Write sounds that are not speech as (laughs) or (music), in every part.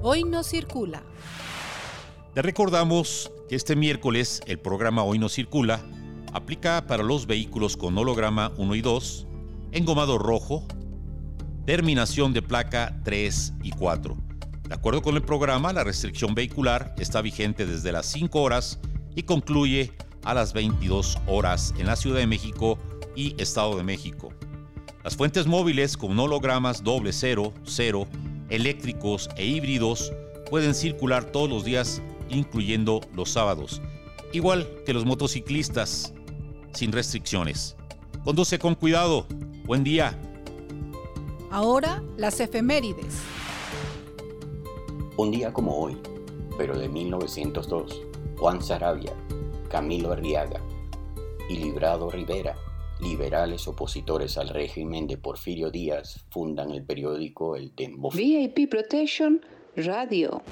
Hoy no circula. Te recordamos que este miércoles el programa Hoy no circula aplica para los vehículos con holograma 1 y 2, engomado rojo, terminación de placa 3 y 4. De acuerdo con el programa, la restricción vehicular está vigente desde las 5 horas y concluye a las 22 horas en la Ciudad de México y Estado de México. Las fuentes móviles con hologramas doble cero, cero, eléctricos e híbridos pueden circular todos los días, incluyendo los sábados, igual que los motociclistas, sin restricciones. Conduce con cuidado. Buen día. Ahora las efemérides. Un día como hoy, pero de 1902, Juan Sarabia, Camilo Arriaga y Librado Rivera, liberales opositores al régimen de Porfirio Díaz, fundan el periódico El Tembo. VIP Protection Radio.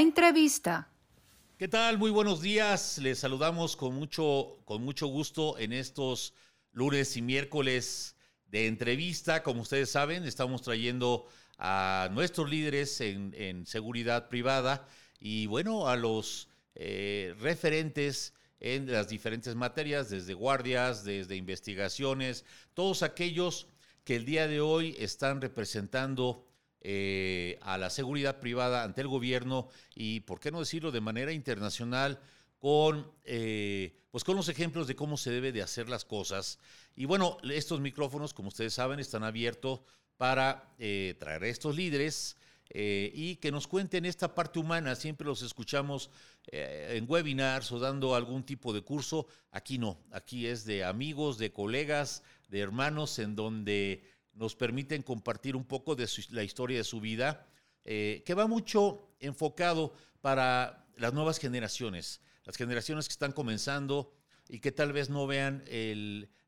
Entrevista. ¿Qué tal? Muy buenos días. Les saludamos con mucho, con mucho gusto en estos lunes y miércoles de entrevista. Como ustedes saben, estamos trayendo a nuestros líderes en, seguridad privada y bueno, a los eh, referentes en las diferentes materias, desde guardias, desde investigaciones, todos aquellos que el día de hoy están representando eh, a la seguridad privada ante el gobierno y, por qué no decirlo, de manera internacional con, eh, pues con los ejemplos de cómo se debe de hacer las cosas. Y bueno, estos micrófonos, como ustedes saben, están abiertos para eh, traer a estos líderes y que nos cuenten esta parte humana. Siempre los escuchamos en webinars o dando algún tipo de curso. Aquí no, aquí es de amigos, de colegas, de hermanos, en donde nos permiten compartir un poco de la historia de su vida, eh, que va mucho enfocado para las nuevas generaciones, las generaciones que están comenzando y que tal vez no vean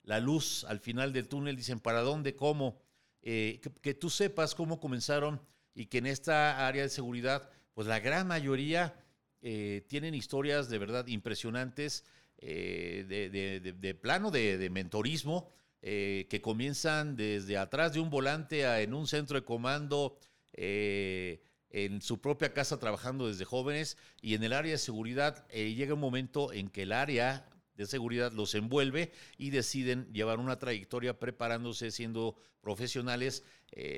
la luz al final del túnel, dicen, ¿para dónde? ¿Cómo? Eh, que, tú sepas cómo comenzaron y que en esta área de seguridad, pues la gran mayoría eh, tienen historias de verdad impresionantes de, plano de mentorismo eh, que comienzan desde atrás de un volante en un centro de comando, eh, en su propia casa trabajando desde jóvenes y en el área de seguridad eh, llega un momento en que el área de seguridad los envuelve y deciden llevar una trayectoria preparándose, siendo profesionales,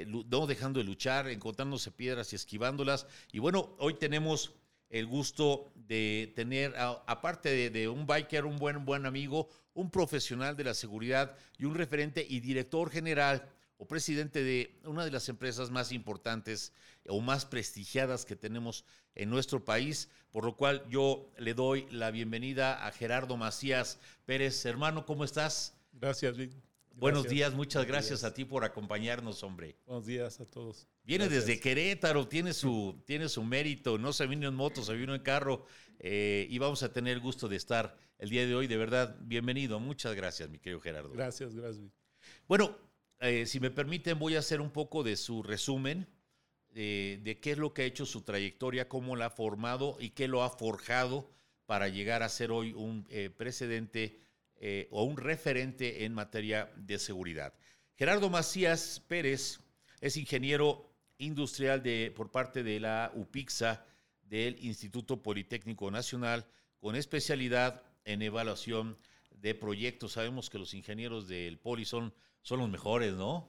no dejando de luchar, encontrándose piedras y esquivándolas. Y bueno, hoy tenemos el gusto de tener, aparte de, un biker, un buen, buen amigo, un profesional de la seguridad y un referente y director general o presidente de una de las empresas más importantes o más prestigiadas que tenemos en nuestro país, por lo cual yo le doy la bienvenida a Gerardo Macías Pérez. Hermano, ¿cómo estás? Gracias. Buenos días, muchas gracias a ti por acompañarnos, hombre. Buenos días a todos. Viene desde Querétaro, tiene su, tiene su mérito, no se vino en moto, se vino en carro eh, y vamos a tener el gusto de estar el día de hoy. De verdad, bienvenido. Muchas gracias, mi querido Gerardo. Gracias, gracias. Bueno, eh, si me permiten, voy a hacer un poco de su resumen de, de qué es lo que ha hecho su trayectoria, cómo la ha formado y qué lo ha forjado para llegar a ser hoy un eh, precedente eh, o un referente en materia de seguridad. Gerardo Macías Pérez es ingeniero industrial por parte de la UPIXA del Instituto Politécnico Nacional con especialidad en evaluación de proyectos. Sabemos que los ingenieros del Poli son, son los mejores, ¿no?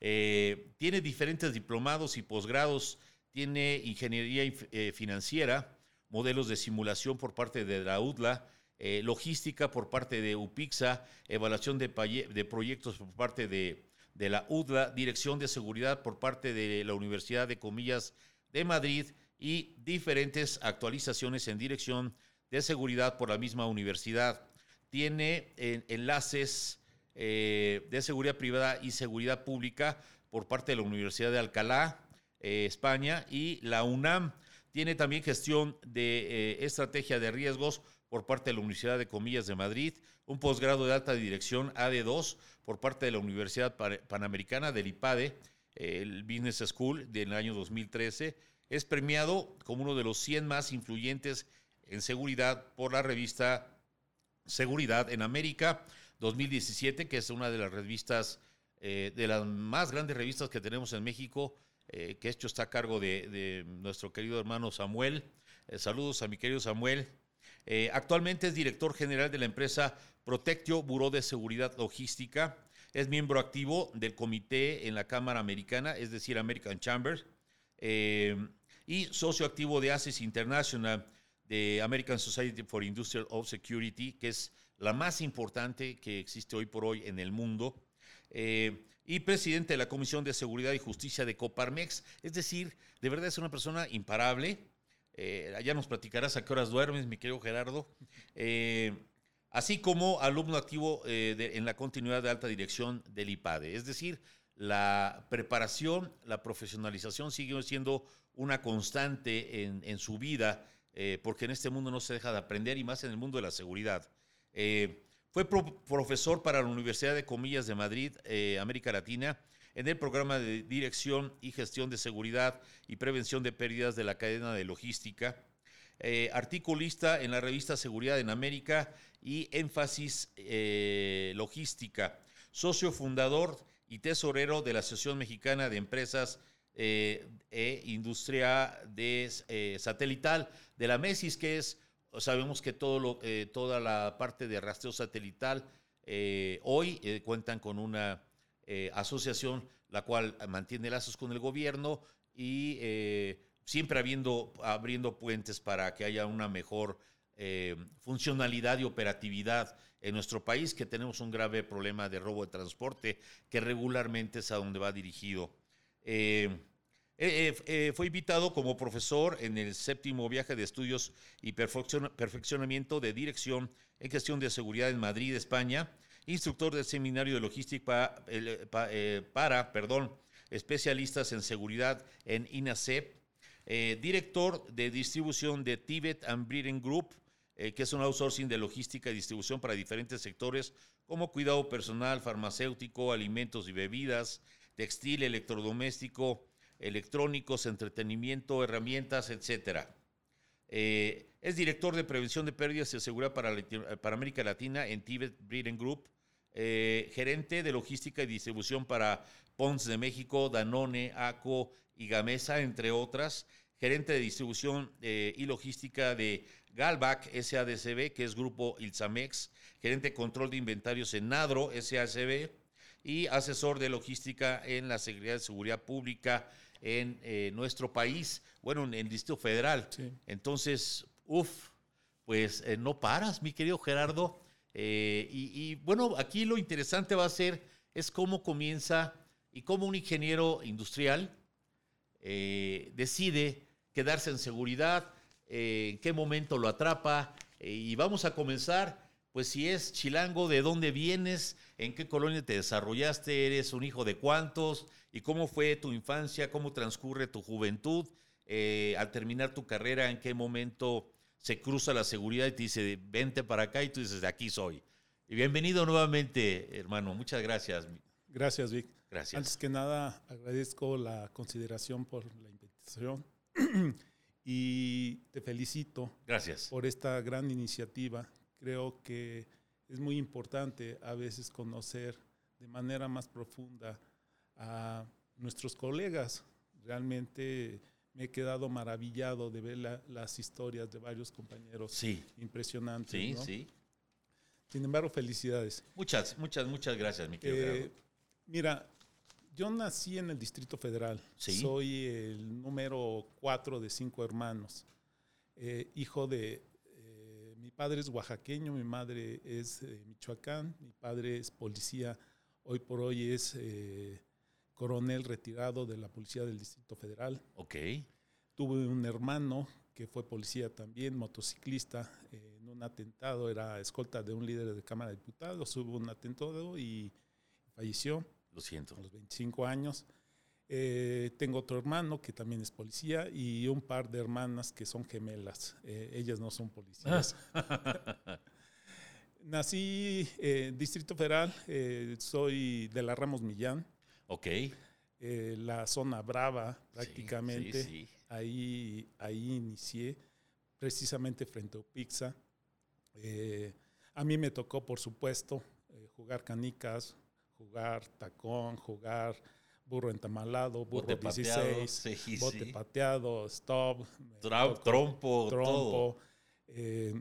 Eh, tiene diferentes diplomados y posgrados, tiene ingeniería eh, financiera, modelos de simulación por parte de la UDLA, eh, logística por parte de UPIXA, evaluación de, proyectos por parte de, la UDLA, dirección de seguridad por parte de la Universidad de Comillas de Madrid y diferentes actualizaciones en dirección de seguridad por la misma universidad. Tiene enlaces eh, de seguridad privada y seguridad pública por parte de la Universidad de Alcalá, eh, España, y la UNAM. Tiene también gestión de estrategia de riesgos por parte de la Universidad de Comillas de Madrid, un posgrado de alta dirección AD2 por parte de la Universidad Panamericana del IPADE, el Business School del año 2013. Es premiado como uno de los 100 más influyentes en seguridad por la revista Seguridad en América 2017, que es una de las revistas, eh, de las más grandes revistas que tenemos en México, eh, que esto está a cargo de, nuestro querido hermano Samuel. Eh, saludos a mi querido Samuel. Eh, actualmente es director general de la empresa Protectio Buró de Seguridad Logística. Es miembro activo del comité en la Cámara Americana, es decir, American Chamber, eh, y socio activo de ACES International, de American Society for Industrial Security, que es la más importante que existe hoy por hoy en el mundo. Eh, y presidente de la Comisión de Seguridad y Justicia de Coparmex. Es decir, de verdad es una persona imparable, eh, allá nos platicarás a qué horas duermes, mi querido Gerardo. Eh, así como alumno activo eh, en la continuidad de alta dirección del IPADE. Es decir, la preparación, la profesionalización sigue siendo una constante en, su vida, porque en este mundo no se deja de aprender y más en el mundo de la seguridad. fue profesor para la Universidad de Comillas de Madrid, América Latina, en el programa de dirección y gestión de seguridad y prevención de pérdidas de la cadena de logística. Eh, articulista en la revista Seguridad en América y Énfasis eh, Logística. Socio fundador y tesorero de la Asociación Mexicana de Empresas eh, e Industria de, Satelital, de la MESIS, que es, sabemos que toda la parte de rastreo satelital hoy cuentan con una eh, asociación la cual mantiene lazos con el gobierno y eh, siempre abriendo puentes para que haya una mejor eh, funcionalidad y operatividad en nuestro país, que tenemos un grave problema de robo de transporte, que regularmente es a donde va dirigido. Eh, eh, eh, fue invitado como profesor en el séptimo viaje de estudios y perfeccion- perfeccionamiento de dirección en gestión de seguridad en Madrid, España, instructor del seminario de logística eh, para, perdón, especialistas en seguridad en INACEP, eh, director de distribución de Tibet and Breeding Group, eh, que es un outsourcing de logística y distribución para diferentes sectores como cuidado personal, farmacéutico, alimentos y bebidas, textil, electrodoméstico, electrónicos, entretenimiento, herramientas, etcétera. Eh, es director de prevención de pérdidas de seguridad para, para América Latina en Tibet Breeding Group, eh, gerente de logística y distribución para Pons de México, Danone, ACO y Gamesa, entre otras, gerente de distribución eh, y logística de Galvac SADCB, que es Grupo Ilzamex, gerente de control de inventarios en Nadro SACB y asesor de logística en la Secretaría de Seguridad Pública en eh, nuestro país, bueno, en el Distrito Federal. Sí. Entonces, uff, pues eh, no paras, mi querido Gerardo. Eh, y, bueno, aquí lo interesante va a ser es cómo comienza y cómo un ingeniero industrial eh, decide quedarse en seguridad, eh, en qué momento lo atrapa. y vamos a comenzar, pues si es chilango, de dónde vienes, en qué colonia te desarrollaste, eres un hijo de cuántos, y cómo fue tu infancia, cómo transcurre tu juventud, al terminar tu carrera, en qué momento se cruza la seguridad y te dice, vente para acá, y tú dices, aquí soy. Y bienvenido nuevamente, hermano. Muchas gracias. Gracias, Vic. Gracias. Antes que nada, agradezco la consideración por la invitación (clears throat) y te felicito Gracias. por esta gran iniciativa. Creo que es muy importante a veces conocer de manera más profunda a nuestros colegas. Realmente me he quedado maravillado de ver la- las historias de varios compañeros Sí, impresionantes. sí, ¿no? sí. Sin embargo, felicidades. Muchas, muchas, muchas gracias, mi querido Eh, mira, yo nací en el Distrito Federal. Sí. Soy el número cuatro de cinco hermanos. Eh, hijo de... eh, mi padre es oaxaqueño, mi madre es de Michoacán, mi padre es policía, hoy por hoy es eh, coronel retirado de la Policía del Distrito Federal. Ok. Tuve un hermano que fue policía también, motociclista, eh, en un atentado, era escolta de un líder de Cámara de Diputados, hubo un atentado y falleció Lo siento. a los 25 años. Eh, tengo otro hermano que también es policía y un par de hermanas que son gemelas. Eh, ellas no son policías. (laughs) Nací en Distrito Federal, eh, soy de la Ramos Millán, Ok. eh, la zona brava prácticamente. Sí, sí. Ahí, ahí inicié, precisamente frente a Pizza. Eh, a mí me tocó, por supuesto, eh, jugar canicas, jugar tacón, jugar burro entamalado, burro Bote pateado, 16, sí, bote pateado, stop, me Tra- tocó trompo, trompo. eh,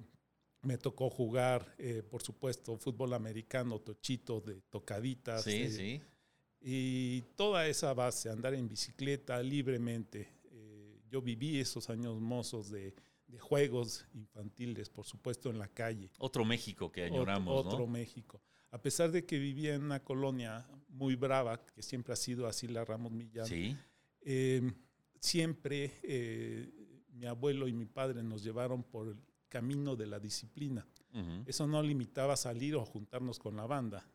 me tocó jugar, eh, por supuesto, fútbol americano, tochito de tocaditas. Sí, sí. Y toda esa base, andar en bicicleta libremente. eh, yo viví esos años mozos de, de juegos infantiles, por supuesto, en la calle. Otro México que añoramos, otro, otro ¿no? México. A pesar de que vivía en una colonia muy brava, que siempre ha sido así la Ramos Millán, Sí. eh, siempre eh, mi abuelo y mi padre nos llevaron por el camino de la disciplina. Eso no limitaba salir o juntarnos con la banda.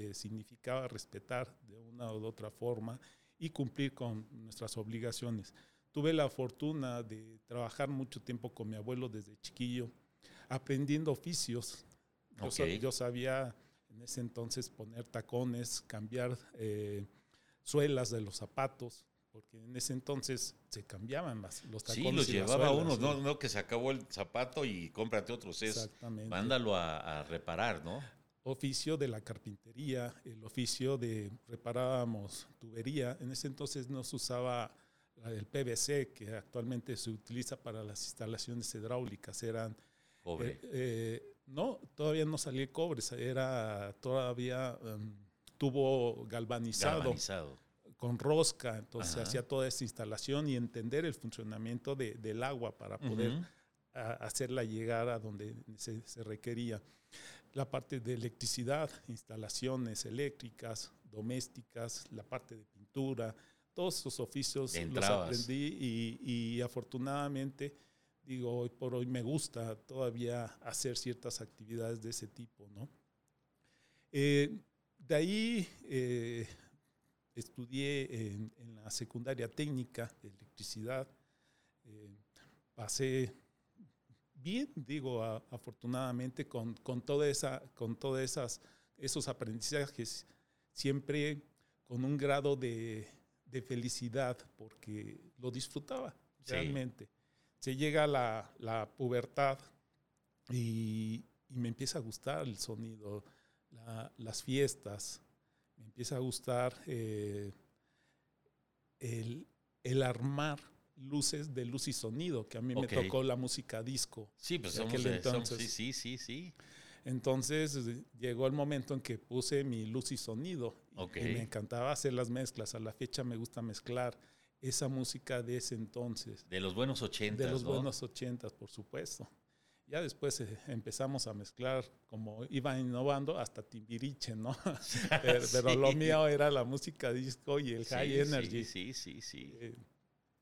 Eh, significaba respetar de una u otra forma y cumplir con nuestras obligaciones. Tuve la fortuna de trabajar mucho tiempo con mi abuelo desde chiquillo, aprendiendo oficios. Yo, sa- Ok. yo sabía en ese entonces poner tacones, cambiar eh, suelas de los zapatos, porque en ese entonces se cambiaban las, los tacones. Sí, los y las llevaba suelas, uno, no, no que se acabó el zapato y cómprate otros, es mándalo a, a reparar, ¿no? Oficio de la carpintería, el oficio de reparábamos tubería. En ese entonces no se usaba del PVC, que actualmente se utiliza para las instalaciones hidráulicas. Eran Pobre. Eh, eh, no, todavía no salía el cobre, era todavía em, tubo galvanizado, Galvanizado. con rosca, entonces Ajá. hacía toda esa instalación y entender el funcionamiento de- del agua para poder Ujú. a- hacerla llegar a donde se, se requería. La parte de electricidad, instalaciones eléctricas, domésticas, la parte de pintura, todos esos oficios los aprendí y, y afortunadamente, digo, hoy por hoy me gusta todavía hacer ciertas actividades de ese tipo, ¿no? Eh, de ahí eh, estudié en, en la secundaria técnica de electricidad. Eh, pasé bien, digo, a- afortunadamente con, con toda esa, con todas esas, esos aprendizajes, siempre con un grado de, de felicidad, porque lo disfrutaba Sí. realmente. Se llega la, la pubertad y, y me empieza a gustar el sonido, la- las fiestas, me empieza a gustar eh, el, el armar luces de luz y sonido, que a mí Ok. me tocó la música disco. Sí, pues somos, de- somos- entonces. sí, sí, sí, sí. Entonces eh, llegó el momento en que puse mi luz y sonido y- Ok. y me encantaba hacer las mezclas. A la fecha me gusta mezclar esa música de ese entonces, De los buenos ochentas, de los ¿no? buenos ochentas, por supuesto. Ya después eh, empezamos a mezclar, como iba innovando, hasta Timbiriche, ¿no? pero, (laughs) pero lo Sí. mío era la música disco y el Sí, high sí, energy. Sí, sí, sí. Eh,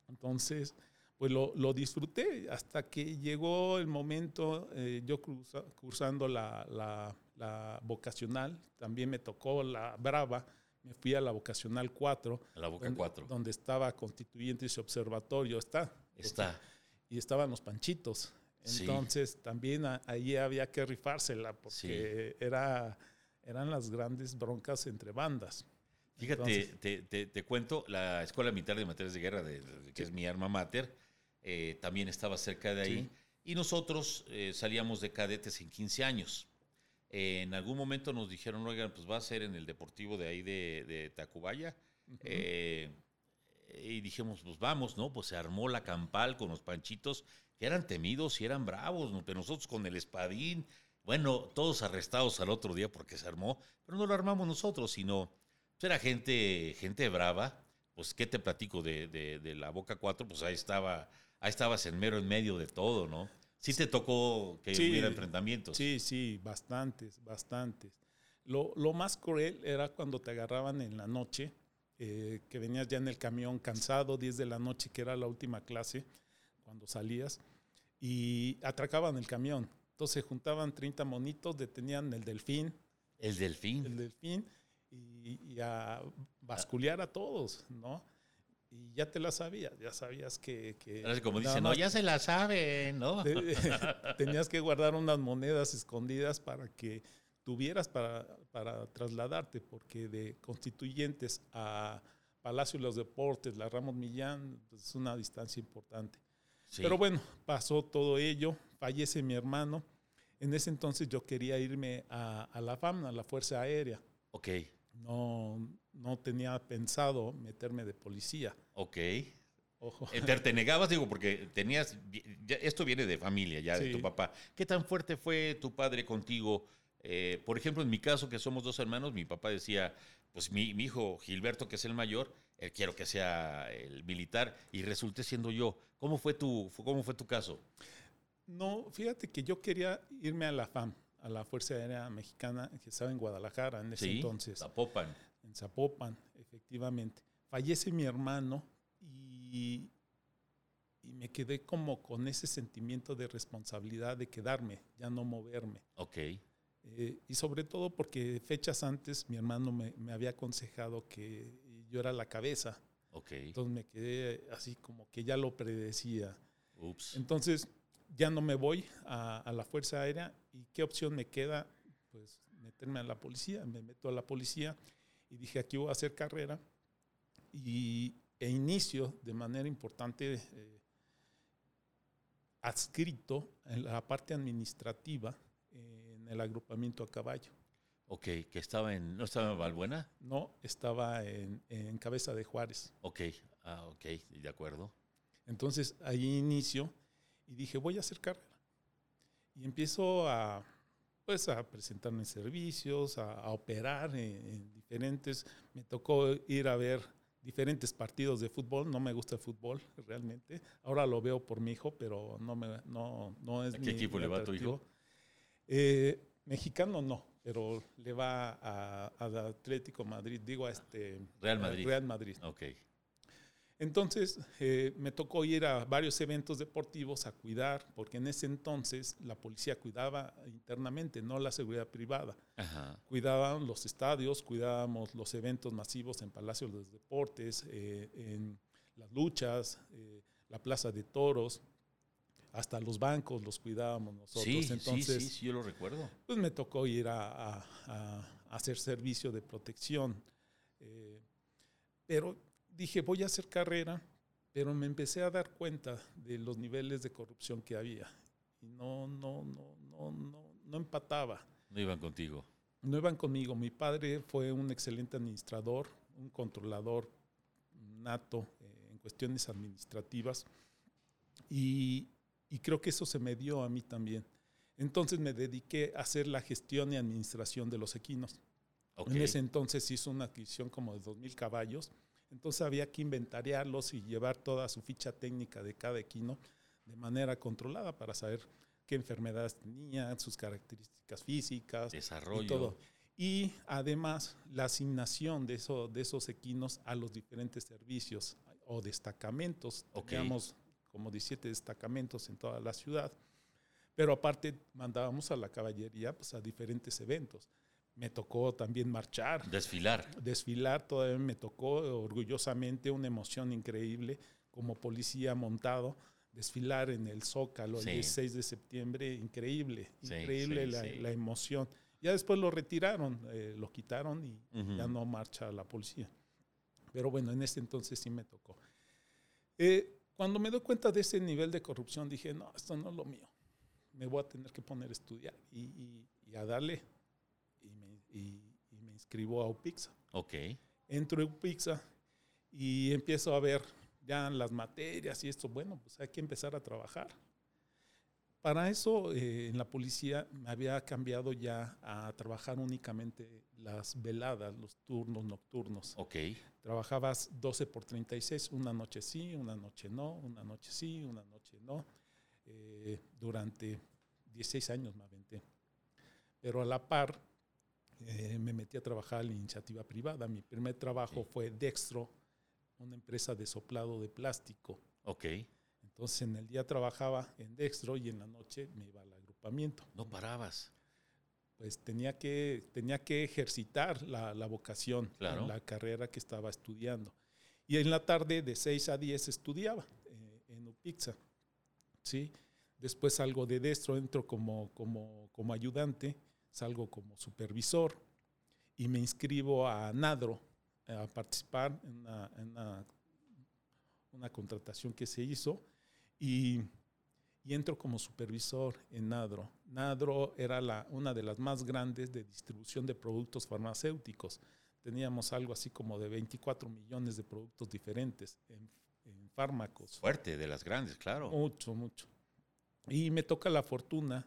Entonces, pues lo, lo disfruté hasta que llegó el momento, eh, yo cruza- cursando la, la- la vocacional, también me tocó la brava, me fui a la vocacional 4, A la boca donde, cuatro. donde estaba constituyentes y observatorio, está, Está. y estaban los panchitos. Sí. Entonces también a- ahí había que rifársela porque era, eran las grandes broncas entre bandas. Fíjate, Entonces- te, te- te cuento, la Escuela Militar de Materiales de Guerra, de- de- que es mi alma mater, eh, también estaba cerca de ahí. Sí. Y nosotros eh, salíamos de cadetes en 15 años. Eh, en algún momento nos dijeron, oigan, pues va a ser en el deportivo de ahí de, de Tacubaya. Eh, y dijimos, pues vamos, ¿no? Pues se armó la campal con los panchitos, que eran temidos y eran bravos, ¿no? pero nosotros con el espadín, bueno, todos arrestados al otro día porque se armó, pero no lo armamos nosotros, sino era gente, gente brava. Pues, ¿qué te platico de, de- de la Boca 4? Pues ahí estaba, ahí estabas en mero en medio de todo, ¿no? Sí te tocó que Sí, hubiera enfrentamientos. Sí, sí, bastantes, bastantes. Lo, lo más cruel era cuando te agarraban en la noche, eh, que venías ya en el camión cansado, 10 de la noche, que era la última clase, cuando salías, y atracaban el camión. Entonces juntaban 30 monitos, detenían el delfín, El delfín. el delfín, y, y a basculear a todos, ¿no? Y ya te la sabías, ya sabías que... que Ahora como dicen, no, ya se la saben, ¿no? (laughs) te- tenías que guardar unas monedas escondidas para que tuvieras para, para trasladarte, porque de constituyentes a Palacio de los Deportes, la Ramos Millán, pues, es una distancia importante. Sí. Pero bueno, pasó todo ello, fallece mi hermano. En ese entonces yo quería irme a, a la FAM, a la Fuerza Aérea. Ok, No, no tenía pensado meterme de policía. ok. Ojo. Eh, Te, te negabas, digo, porque tenías. ya- esto viene de familia, ya de tu papá. ¿Qué tan fuerte fue tu padre contigo? Eh, por ejemplo, en mi caso, que somos dos hermanos, mi papá decía: Pues mi, mi hijo Gilberto, que es el mayor, él quiero que sea el militar, y resulté siendo yo. ¿Cómo fue tu, cómo fue tu caso? No, fíjate que yo quería irme a la FAM, a la Fuerza Aérea Mexicana, que estaba en Guadalajara en ese Sí, entonces, Zapopan. en Zapopan, efectivamente. Fallece mi hermano y, y me quedé como con ese sentimiento de responsabilidad de quedarme, ya no moverme. Ok, Eh, y sobre todo porque fechas antes mi hermano me, me había aconsejado que yo era la cabeza. ok. Entonces me quedé así como que ya lo predecía. Ups. Entonces, ya no me voy a, a la Fuerza Aérea. ¿Y qué opción me queda? Pues meterme a la policía. Me meto a la policía y dije, aquí voy a hacer carrera y, e inicio de manera importante eh, adscrito en la parte administrativa en el agrupamiento a caballo. Ok, que estaba en, ¿no estaba en Valbuena? No, estaba en, en Cabeza de Juárez. Ok, ah, ok, de acuerdo. Entonces ahí inicio y dije, voy a hacer carrera. Y empiezo a, pues, a presentarme servicios, a, a operar en, en, diferentes. Me tocó ir a ver diferentes partidos de fútbol. No me gusta el fútbol realmente. Ahora lo veo por mi hijo, pero no, me, no, no es ¿A qué equipo le va a tu hijo? Eh, mexicano no, pero le va al Atlético Madrid, digo a este Real Madrid. Real Madrid. Ok. Entonces eh, me tocó ir a varios eventos deportivos a cuidar, porque en ese entonces la policía cuidaba internamente, no la seguridad privada. Ajá. Cuidaban los estadios, cuidábamos los eventos masivos en Palacio de los Deportes, eh, en las luchas, eh, la Plaza de Toros, hasta los bancos los cuidábamos nosotros. Sí, Entonces, sí, sí, sí, yo lo recuerdo. Pues me tocó ir a, a, a hacer servicio de protección. Eh, pero dije, voy a hacer carrera, pero me empecé a dar cuenta de los niveles de corrupción que había. Y no, no, no, no, no, no empataba. No iban contigo. No iban conmigo. Mi padre fue un excelente administrador, un controlador nato eh, en cuestiones administrativas. Y, y creo que eso se me dio a mí también. Entonces me dediqué a hacer la gestión y administración de los equinos. Okay. En ese entonces hizo una adquisición como de 2.000 caballos. Entonces había que inventariarlos y llevar toda su ficha técnica de cada equino de manera controlada para saber qué enfermedades tenía, sus características físicas, desarrollo. Y, todo. y además la asignación de, eso, de esos equinos a los diferentes servicios o destacamentos. Okay. Teníamos como 17 destacamentos en toda la ciudad. Pero aparte mandábamos a la caballería pues, a diferentes eventos. Me tocó también marchar. Desfilar. Desfilar, todavía me tocó orgullosamente una emoción increíble como policía montado. Desfilar en el Zócalo Sí. el 16 de septiembre, increíble, Sí, increíble sí, la, emoción. Ya después lo retiraron, eh, lo quitaron y ya no marcha la policía. Pero bueno, en ese entonces sí me tocó. Eh, cuando me doy cuenta de ese nivel de corrupción, dije, no, esto no es lo mío. Me voy a tener que poner a estudiar y, y- y a darle. Y y me inscribo a UPIXA. Ok. Entro a UPIXA y empiezo a ver ya las materias y esto. Bueno, pues hay que empezar a trabajar. Para eso, eh, en la policía me había cambiado ya a trabajar únicamente las veladas, los turnos nocturnos. Ok. Trabajabas 12 por 36, una noche sí, una noche no, una noche sí, una noche no. Eh, durante 16 años me aventé. Pero a la par eh, me metí a trabajar en la iniciativa privada. Mi primer trabajo Sí. fue Dextro, una empresa de soplado de plástico. Ok. Entonces en el día trabajaba en Dextro y en la noche me iba al agrupamiento. No parabas. Pues tenía que, tenía que ejercitar la, la vocación, Claro. la carrera que estaba estudiando. Y en la tarde de 6 a 10 estudiaba eh, en UPIXA. ¿sí? Después salgo de Destro, entro como, como, como ayudante, salgo como supervisor y me inscribo a NADRO a participar en una, en una, una contratación que se hizo y, y entro como supervisor en NADRO. NADRO era la, una de las más grandes de distribución de productos farmacéuticos. Teníamos algo así como de 24 millones de productos diferentes en, en fármacos. Fuerte, de las grandes, claro. Mucho, mucho. Y me toca la fortuna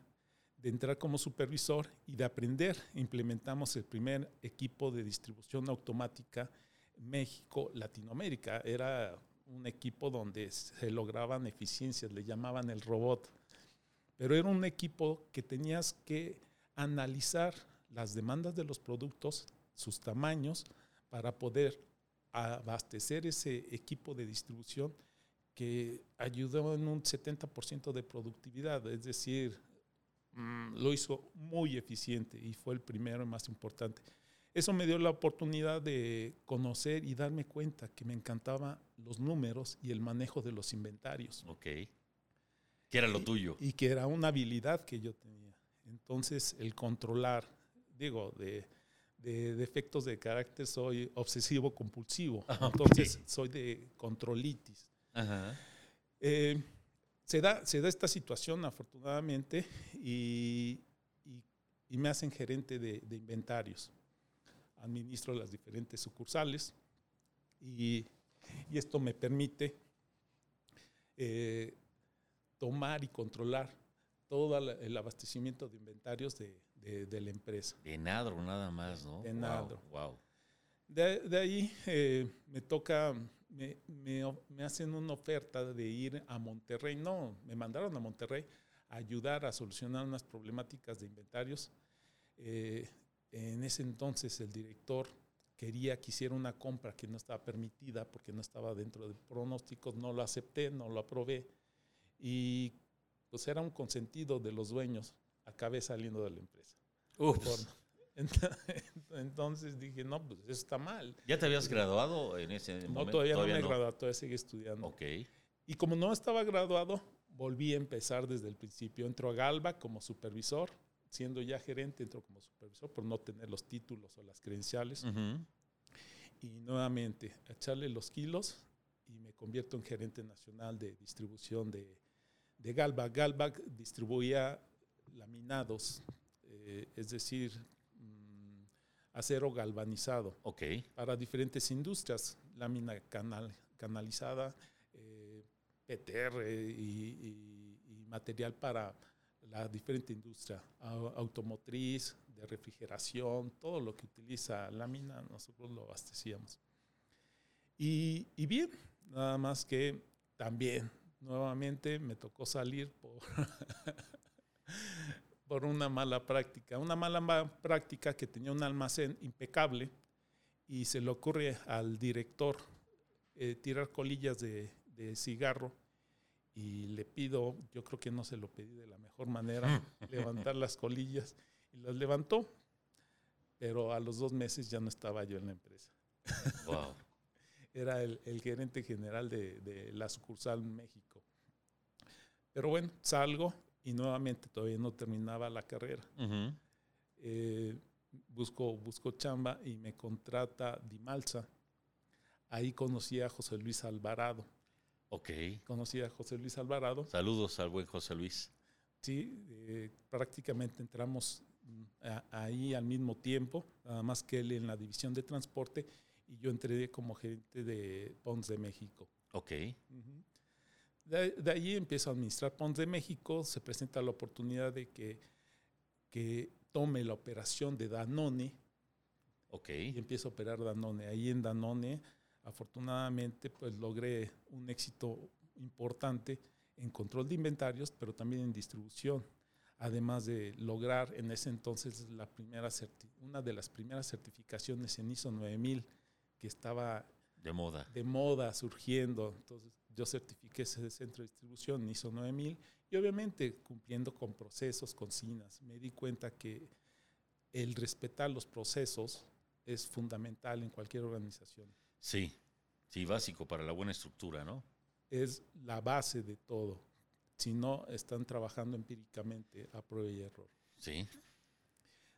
de entrar como supervisor y de aprender. Implementamos el primer equipo de distribución automática en México, Latinoamérica. Era un equipo donde se lograban eficiencias, le llamaban el robot. Pero era un equipo que tenías que analizar las demandas de los productos, sus tamaños, para poder abastecer ese equipo de distribución que ayudó en un 70% de productividad, es decir, mm, lo hizo muy eficiente y fue el primero y más importante. Eso me dio la oportunidad de conocer y darme cuenta que me encantaban los números y el manejo de los inventarios. Ok. ¿Qué era lo Y- tuyo? Y que era una habilidad que yo tenía. Entonces, el controlar, digo, de, de defectos de carácter soy obsesivo compulsivo. Ah. Entonces soy de controlitis. Ajá. Eh, se, da, se da esta situación afortunadamente y, y- y me hacen gerente de, de inventarios. Administro las diferentes sucursales y, y esto me permite eh, tomar y controlar todo el abastecimiento de inventarios de, de- de la empresa. De Nadro nada más, ¿no? De Wow, Nadro. Wow. De, de ahí eh, me toca, me, me o- me hacen una oferta de ir a Monterrey. No, me mandaron a Monterrey a ayudar a solucionar unas problemáticas de inventarios. Eh, en ese entonces el director quería que hiciera una compra que no estaba permitida porque no estaba dentro de pronósticos. No lo acepté, no lo aprobé. Y pues era un consentido de los dueños. Acabé saliendo de la empresa. Ups. Por- (laughs) entonces dije, no, pues eso está mal. ¿Ya te habías graduado en ese No, momento? todavía, no me he graduado, todavía sigo estudiando. Ok. Y como no estaba graduado, volví a empezar desde el principio. Entro a Galba como supervisor, siendo ya gerente, entro como supervisor por no tener los títulos o las credenciales. Ujú. Y nuevamente, a echarle los kilos y me convierto en gerente nacional de distribución de, de Galba. Galba distribuía laminados, eh, es decir, acero galvanizado Ok. para diferentes industrias, lámina canal, canalizada, eh, PTR y, y- y material para la diferente industria, au- automotriz, de refrigeración, todo lo que utiliza lámina, nosotros lo abastecíamos. Y, y bien, nada más que también, nuevamente me tocó salir por, (laughs) por una mala práctica, una mala ma- práctica que tenía un almacén impecable y se le ocurre al director eh, tirar colillas de, de cigarro y le pido, yo creo que no se lo pedí de la mejor manera, (laughs) levantar las colillas y las levantó, pero a los dos meses ya no estaba yo en la empresa. Wow. (laughs) Era el, el gerente general de, de la sucursal México. Pero bueno, salgo y nuevamente todavía no terminaba la carrera Ujú. eh, busco, busco chamba y me contrata Dimalsa. Ahí conocí a José Luis Alvarado. Ok. Conocí a José Luis Alvarado. Saludos al buen José Luis. Sí, eh, prácticamente entramos mm, a- ahí al mismo tiempo, nada más que él en la división de transporte y yo entré como gerente de Pons de México. Ok. Ujú. De, de ahí empiezo a administrar Pons de México, se presenta la oportunidad de que, que tome la operación de Danone Ok. y empiezo a operar Danone. Ahí en Danone, afortunadamente, pues logré un éxito importante en control de inventarios, pero también en distribución. Además de lograr en ese entonces la primera certi- una de las primeras certificaciones en ISO 9000 que estaba De moda. de moda surgiendo. Entonces, yo certifiqué ese centro de distribución ISO 9000 y obviamente cumpliendo con procesos, con SINAS. Me di cuenta que el respetar los procesos es fundamental en cualquier organización. Sí. Sí, básico para la buena estructura, ¿no? Es la base de todo. Si no, están trabajando empíricamente a prueba y error. Sí.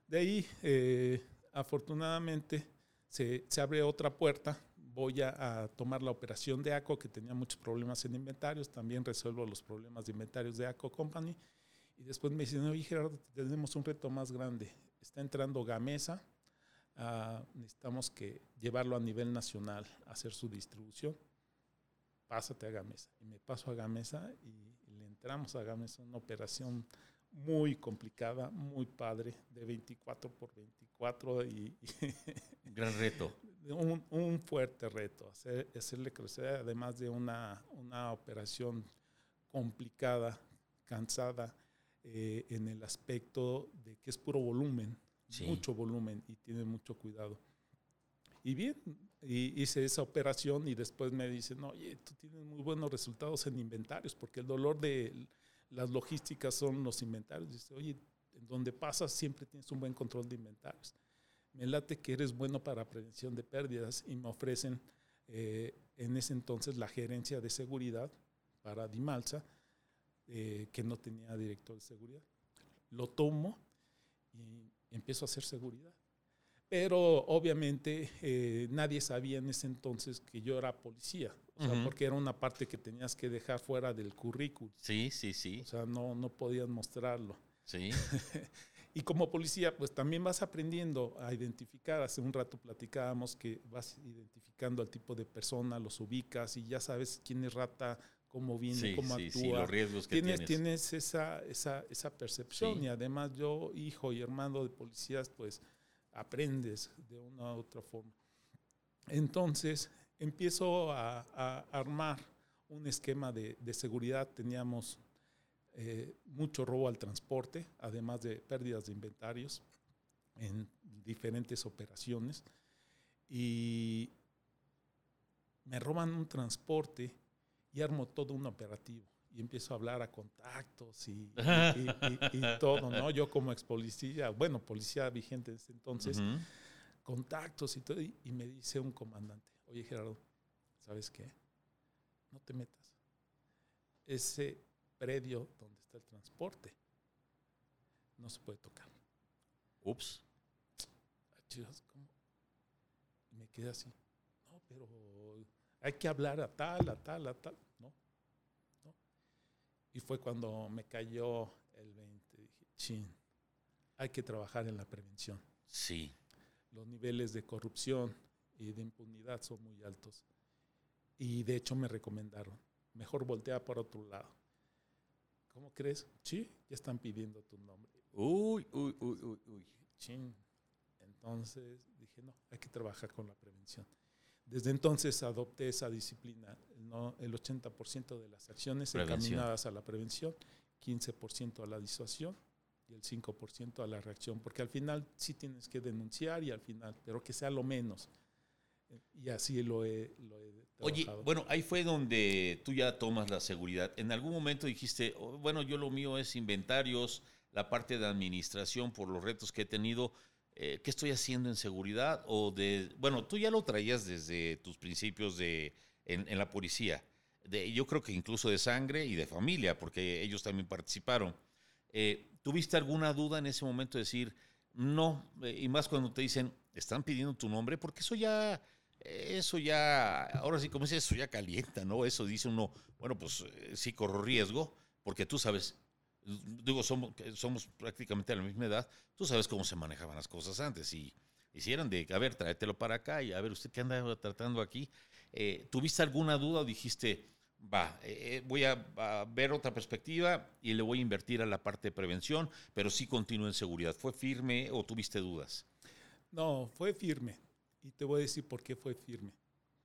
De ahí, eh, afortunadamente, se, se abre otra puerta. Voy a, tomar la operación de ACO, que tenía muchos problemas en inventarios. También resuelvo los problemas de inventarios de ACO Company. Y después me dicen, oye Gerardo, tenemos un reto más grande. Está entrando Gamesa. ah, necesitamos que llevarlo a nivel nacional, hacer su distribución. Pásate a Gamesa. Y me paso a Gamesa y le entramos a Gamesa, una operación muy complicada, muy padre, de 24 por 24 y, gran reto. (laughs) un, un fuerte reto, hacer, hacerle crecer, además de una, una operación complicada, cansada, eh, en el aspecto de que es puro volumen, Sí. mucho volumen y tiene mucho cuidado. Y bien, y hice esa operación y después me dicen, oye, tú tienes muy buenos resultados en inventarios, porque el dolor de las logísticas son los inventarios. Dice, oye, donde pasas siempre tienes un buen control de inventarios. Me late que eres bueno para prevención de pérdidas y me ofrecen eh, en ese entonces la gerencia de seguridad para Dimalsa, eh, que no tenía director de seguridad. Lo tomo y empiezo a hacer seguridad. Pero obviamente eh, nadie sabía en ese entonces que yo era policía, o sea, Ujú. porque era una parte que tenías que dejar fuera del currículum. Sí, sí, sí, O sea, no, no podías mostrarlo. sí. (laughs) Y como policía, pues también vas aprendiendo a identificar. Hace un rato platicábamos que vas identificando al tipo de persona, los ubicas y ya sabes quién es rata, cómo viene, Sí, cómo sí, actúa. sí, los riesgos que tienes, tienes. tienes esa, esa, esa percepción y además yo, hijo y hermano de policías, pues aprendes de una u otra forma. Entonces empiezo a, armar un esquema de, de seguridad. Teníamos eh, mucho robo al transporte, además de pérdidas de inventarios en diferentes operaciones. Y me roban un transporte y armo todo un operativo. Y empiezo a hablar a contactos y, y- y- y- y todo, ¿no? Yo como ex policía, bueno, policía vigente desde entonces, Ujú. contactos y todo. Y, me dice un comandante, oye Gerardo, ¿sabes qué? No te metas. Ese predio donde está el transporte no se puede tocar. Ups. Ah, ¿cómo? Y me quedé así. No, pero hay que hablar a tal, a tal, a tal. Y fue cuando me cayó el 20. Dije, chin, hay que trabajar en la prevención. Sí. Los niveles de corrupción y de impunidad son muy altos. Y de hecho me recomendaron, mejor voltea para otro lado. ¿Cómo crees? Sí, ya están pidiendo tu nombre. Uy, uy, uy, uy, uy. Chin. Entonces dije, no, hay que trabajar con la prevención. Desde entonces adopté esa disciplina. No, el 80% de las acciones Prevención. encaminadas a la prevención, 15% a la disuasión y el 5% a la reacción, porque al final sí tienes que denunciar y al final, pero que sea lo menos. Y así lo he, lo he Oye, bueno, ahí fue donde tú ya tomas la seguridad. En algún momento dijiste, "Oh, bueno, yo lo mío es inventarios, la parte de administración por los retos que he tenido. Eh, ¿Qué estoy haciendo en seguridad? O de, bueno, tú ya lo traías desde tus principios de, en, en la policía. De, yo creo que incluso de sangre y de familia, porque ellos también participaron. Eh, ¿Tuviste alguna duda en ese momento de decir, no? Eh, y más cuando te dicen, están pidiendo tu nombre, porque eso ya, eso ya, ahora sí, como dices, eso ya calienta, ¿no? Eso dice uno, bueno, pues eh, sí corro riesgo, porque tú sabes, digo, somos, somos prácticamente de la misma edad, tú sabes cómo se manejaban las cosas antes y hicieran de, a ver, tráetelo para acá y a ver, ¿usted qué anda tratando aquí? Eh, ¿Tuviste alguna duda o dijiste, va, eh, voy a, a ver otra perspectiva y le voy a invertir a la parte de prevención, pero sí continúo en seguridad? ¿Fue firme o tuviste dudas? No, fue firme. Y te voy a decir por qué fue firme.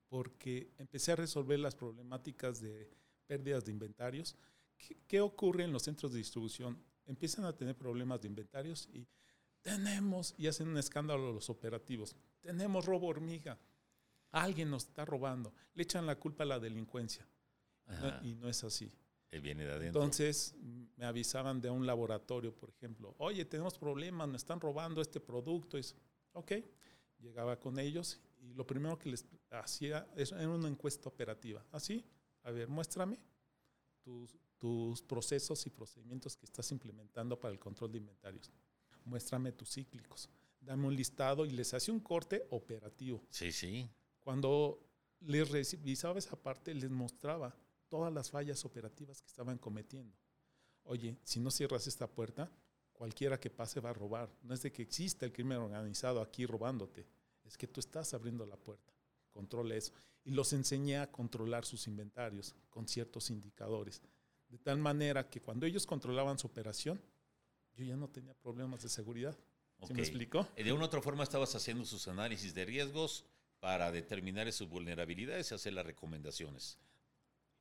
Porque empecé a resolver las problemáticas de pérdidas de inventarios. ¿Qué, qué ocurre en los centros de distribución? Empiezan a tener problemas de inventarios y tenemos, y hacen un escándalo los operativos, tenemos robo hormiga. Alguien nos está robando. Le echan la culpa a la delincuencia. Ajá, y no es así. él viene de adentro. Entonces me avisaban de un laboratorio, por ejemplo, oye, tenemos problemas, nos están robando este producto. Eso, ok, llegaba con ellos y lo primero que les hacía era una encuesta operativa. Así, a ver, muéstrame tus, tus procesos y procedimientos que estás implementando para el control de inventarios. Muéstrame tus cíclicos. Dame un listado y les hacía un corte operativo. sí, sí. Cuando les revisaba esa parte, les mostraba todas las fallas operativas que estaban cometiendo. Oye, si no cierras esta puerta, cualquiera que pase va a robar. No es de que exista el crimen organizado aquí robándote, es que tú estás abriendo la puerta. Controla eso. Y los enseñé a controlar sus inventarios con ciertos indicadores. De tal manera que cuando ellos controlaban su operación, yo ya no tenía problemas de seguridad. ¿Sí me explicó? Eh, De una u otra forma estabas haciendo sus análisis de riesgos para determinar sus vulnerabilidades y hacer las recomendaciones.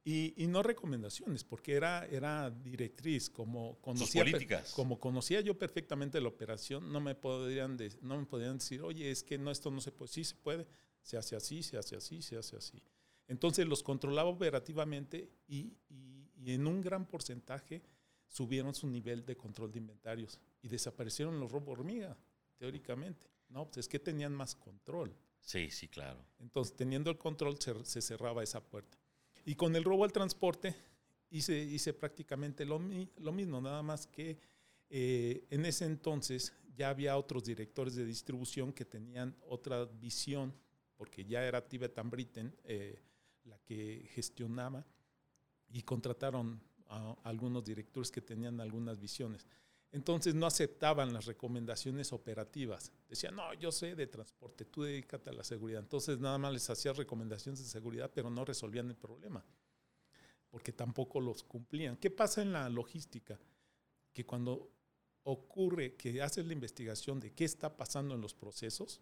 Y, y no recomendaciones, porque era, era directriz, como conocía, políticas. como conocía yo perfectamente la operación, no me podrían, de- no me podían decir, oye, es que no, esto no se puede, sí se puede, se hace así, se hace así, se hace así. Entonces los controlaba operativamente y, y- y en un gran porcentaje subieron su nivel de control de inventarios y desaparecieron los robo hormiga, teóricamente. No, pues es que tenían más control. Sí, sí, claro. Entonces, teniendo el control, se, se cerraba esa puerta. Y con el robo al transporte, hice, hice prácticamente lo, lo mismo, nada más que eh, en ese entonces ya había otros directores de distribución que tenían otra visión, porque ya era Tibetan Britain eh, la que gestionaba y contrataron a algunos directores que tenían algunas visiones. Entonces no aceptaban las recomendaciones operativas. Decían, no, yo sé de transporte, tú dedícate a la seguridad. Entonces nada más les hacía recomendaciones de seguridad, pero no resolvían el problema, porque tampoco los cumplían. ¿Qué pasa en la logística? Que cuando ocurre que haces la investigación de qué está pasando en los procesos,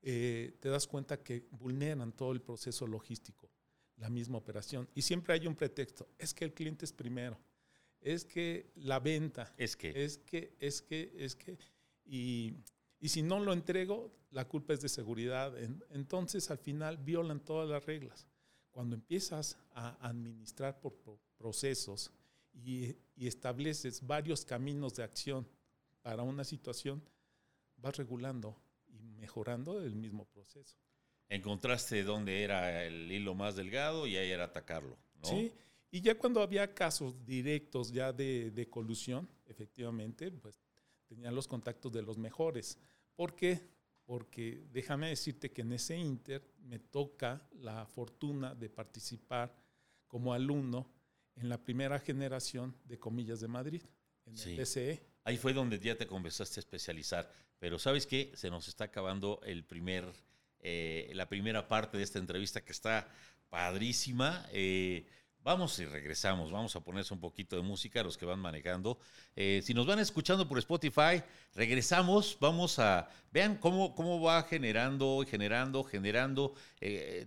eh, te das cuenta que vulneran todo el proceso logístico, la misma operación. Y siempre hay un pretexto, es que el cliente es primero, es que la venta, Es que. es que, es que, es que, y, y si no lo entrego, la culpa es de seguridad. En- entonces, al final, violan todas las reglas. Cuando empiezas a administrar por, por procesos y, y estableces varios caminos de acción para una situación, vas regulando y mejorando el mismo proceso. Encontraste dónde era el hilo más delgado y ahí era atacarlo. ¿no? Sí, y ya cuando había casos directos ya de, de colusión, efectivamente, pues tenían los contactos de los mejores. ¿Por qué? Porque déjame decirte que en ese Inter me toca la fortuna de participar como alumno en la primera generación de Comillas de Madrid, en Sí. el TCE. Ahí fue donde ya te comenzaste a especializar. Pero ¿sabes qué? Se nos está acabando el primer, eh, la primera parte de esta entrevista que está padrísima. Eh, vamos y regresamos. Vamos a ponerse un poquito de música los que van manejando. Eh, si nos van escuchando por Spotify, regresamos. Vamos a... Vean cómo, cómo va generando, generando, generando,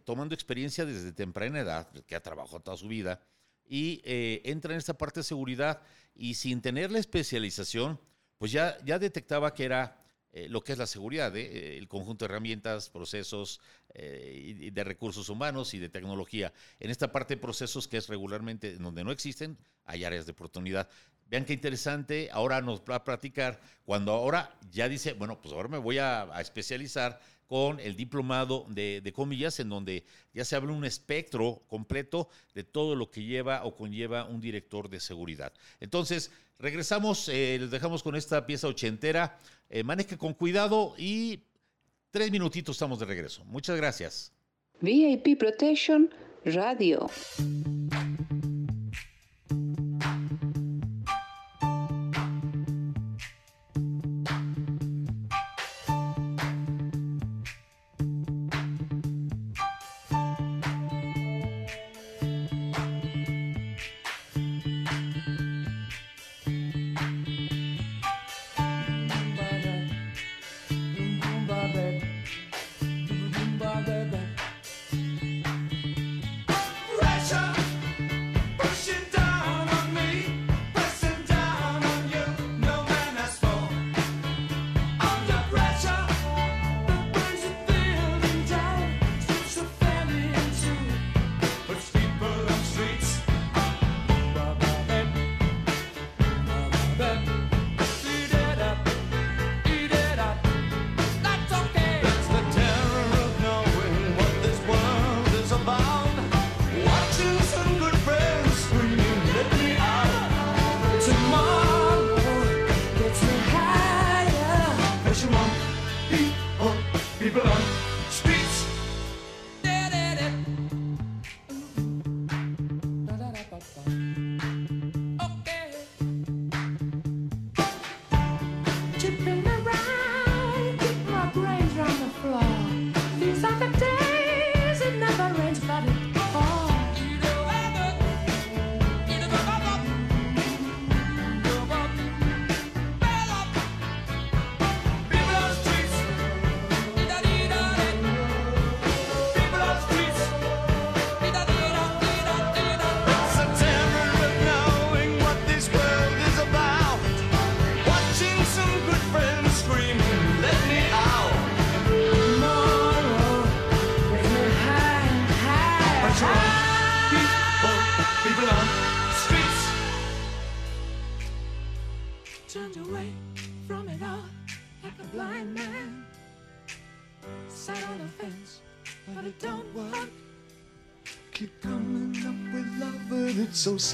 tomando experiencia desde temprana edad, que ha trabajado toda su vida y entra en esta parte de seguridad y sin tener la especialización, pues ya, ya detectaba que era eh, lo que es la seguridad, ¿eh? el conjunto de herramientas, procesos eh, de recursos humanos y de tecnología. En esta parte de procesos que es regularmente en donde no existen, hay áreas de oportunidad. Vean qué interesante, ahora nos va a platicar, cuando ahora ya dice, bueno, pues ahora me voy a, a especializar con el diplomado de, de comillas, en donde ya se habla un espectro completo de todo lo que lleva o conlleva un director de seguridad. Entonces, regresamos, eh, les dejamos con esta pieza ochentera, eh, maneje con cuidado y tres minutitos estamos de regreso. Muchas gracias. VIP Protection Radio.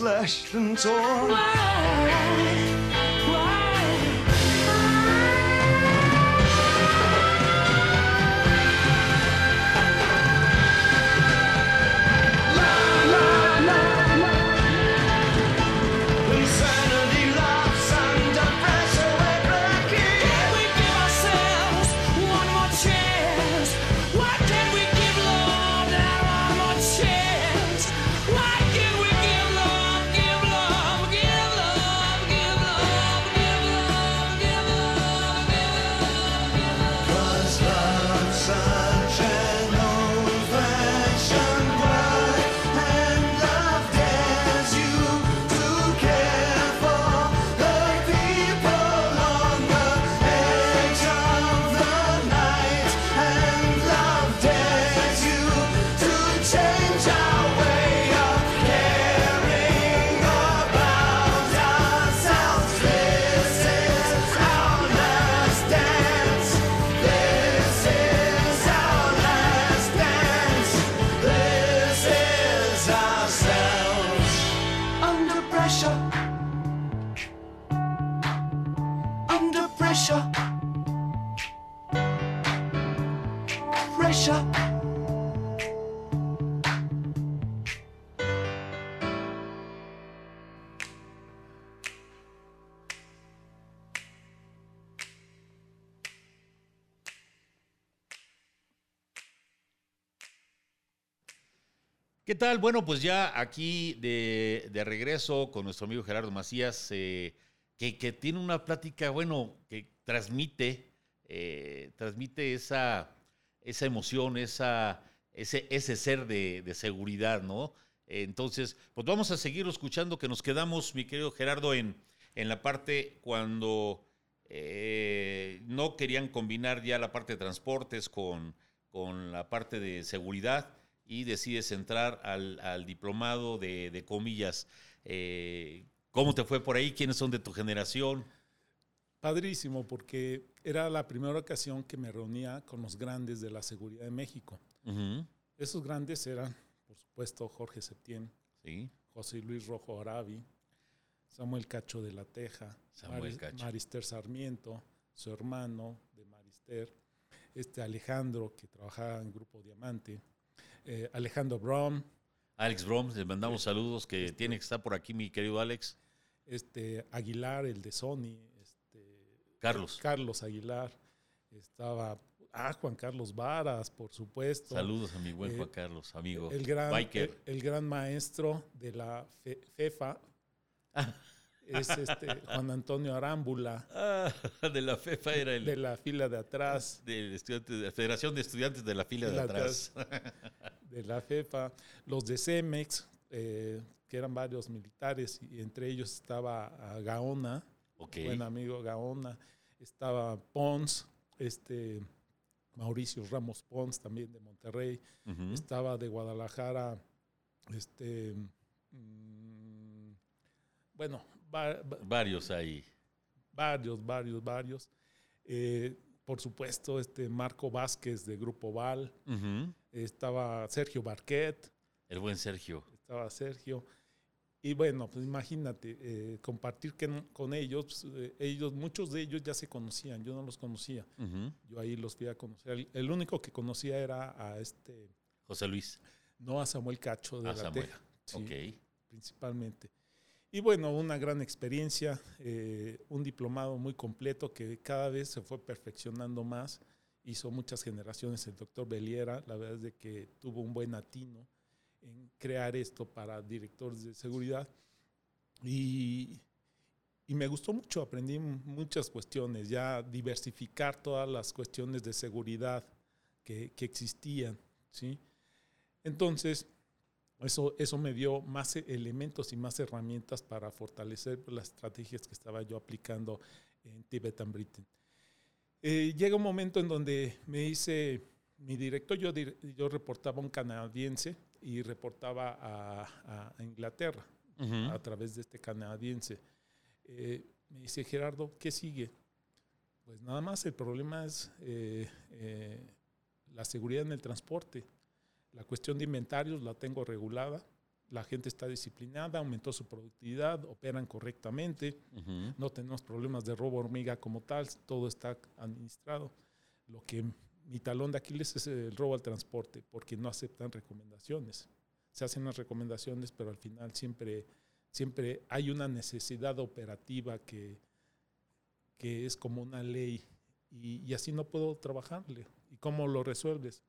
Slashed and torn. Why? Bueno, pues ya aquí de, regreso con nuestro amigo Gerardo Macías, eh, que, tiene una plática, bueno, que transmite, eh, transmite esa, esa emoción, esa, ese, ese ser de, seguridad, ¿no? Entonces, pues vamos a seguir escuchando que nos quedamos, mi querido Gerardo, en, en la parte cuando eh, no querían combinar ya la parte de transportes con, con la parte de seguridad y decides entrar al, al diplomado de, de comillas. Eh, ¿Cómo te fue por ahí? ¿Quiénes son de tu generación? Padrísimo, porque era la primera ocasión que me reunía con los grandes de la seguridad de México. Esos grandes eran, por supuesto, Jorge Septién, Sí. José Luis Rojo Arabi, Samuel Cacho de la Teja, Samuel Cacho. Marister Sarmiento, su hermano de Marister, este Alejandro que trabajaba en Grupo Diamante, eh, Alejandro Brown, Alex Brom, le mandamos Este, saludos, que este- tiene que estar por aquí, mi querido Alex. este Aguilar, el de Sony, este, Carlos. Carlos Aguilar, estaba ah, Juan Carlos Varas, por supuesto. Saludos a mi buen Eh, Juan Carlos, amigo. El gran, Biker. el, el gran maestro de la Fe- FEFA. (laughs) es este Juan Antonio Arámbula, Ah, de la FEFA era el de la fila de atrás, de la Federación de Estudiantes de la fila de atrás. de la FEFA, los de CEMEX, eh, que eran varios militares, y entre ellos estaba ah, Gaona, ok. buen amigo Gaona, estaba Pons, este Mauricio Ramos Pons, también de Monterrey, estaba de Guadalajara, este, mm, bueno, va- va- Varios ahí. varios, varios, varios. Eh, por supuesto, este Marco Vázquez de Grupo Val, estaba Sergio Barquet, El buen Sergio. estaba Sergio. Y bueno, pues imagínate, eh, compartir que- con ellos, pues, eh, ellos, muchos de ellos ya se conocían, yo no los conocía, yo ahí los fui a conocer. El, el único que conocía era a este, José Luis. no a Samuel Cacho de A la Samuel. Teja, sí, Ok. principalmente. Y bueno, una gran experiencia, eh, un diplomado muy completo que cada vez se fue perfeccionando más. Hizo muchas generaciones el doctor Beliera, la verdad es de que tuvo un buen atino en crear esto para directores de seguridad. Y, y me gustó mucho, aprendí muchas cuestiones, ya diversificar todas las cuestiones de seguridad que, que existían, ¿sí? Entonces, eso, eso me dio más elementos y más herramientas para fortalecer las estrategias que estaba yo aplicando en Tibetan Britain. Eh, llega un momento en donde me hice mi director, yo, yo reportaba a un canadiense y reportaba a, a Inglaterra a través de este canadiense. Eh, me dice, Gerardo, ¿qué sigue? Pues nada más, el problema es eh, eh, la seguridad en el transporte. La cuestión de inventarios la tengo regulada, la gente está disciplinada, aumentó su productividad, operan correctamente, Ujú. no tenemos problemas de robo hormiga como tal, todo está administrado. Lo que mi talón de Aquiles es el robo al transporte, porque no aceptan recomendaciones. Se hacen las recomendaciones, pero al final siempre, siempre hay una necesidad operativa que, que es como una ley y, y así no puedo trabajarle. ¿Y cómo lo resuelves?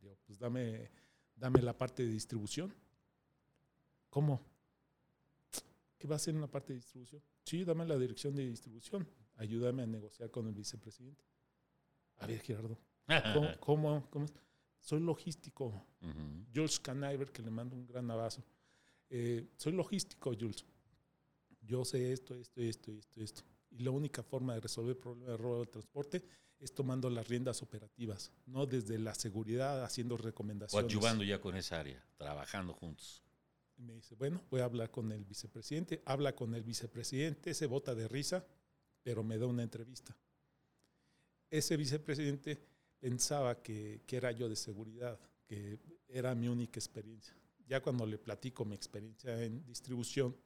Digo, pues dame, dame la parte de distribución. ¿Cómo? ¿Qué va a hacer en la parte de distribución? Sí, dame la dirección de distribución. Ayúdame a negociar con el vicepresidente. A ver, Gerardo, ¿cómo? (laughs) cómo? Soy logístico. Ujú. Jules Canaiver, que le mando un gran abrazo. Eh, soy logístico, Jules. Yo sé esto, esto, esto, esto, esto. Y la única forma de resolver el problema de robo de transporte es tomando las riendas operativas, no desde la seguridad haciendo recomendaciones. Coadyuvando ya con esa área, trabajando juntos. Y me dice, bueno, voy a hablar con el vicepresidente. Habla con el vicepresidente, se bota de risa, pero me da una entrevista. Ese vicepresidente pensaba que, que era yo de seguridad, que era mi única experiencia. Ya cuando le platico mi experiencia en distribución,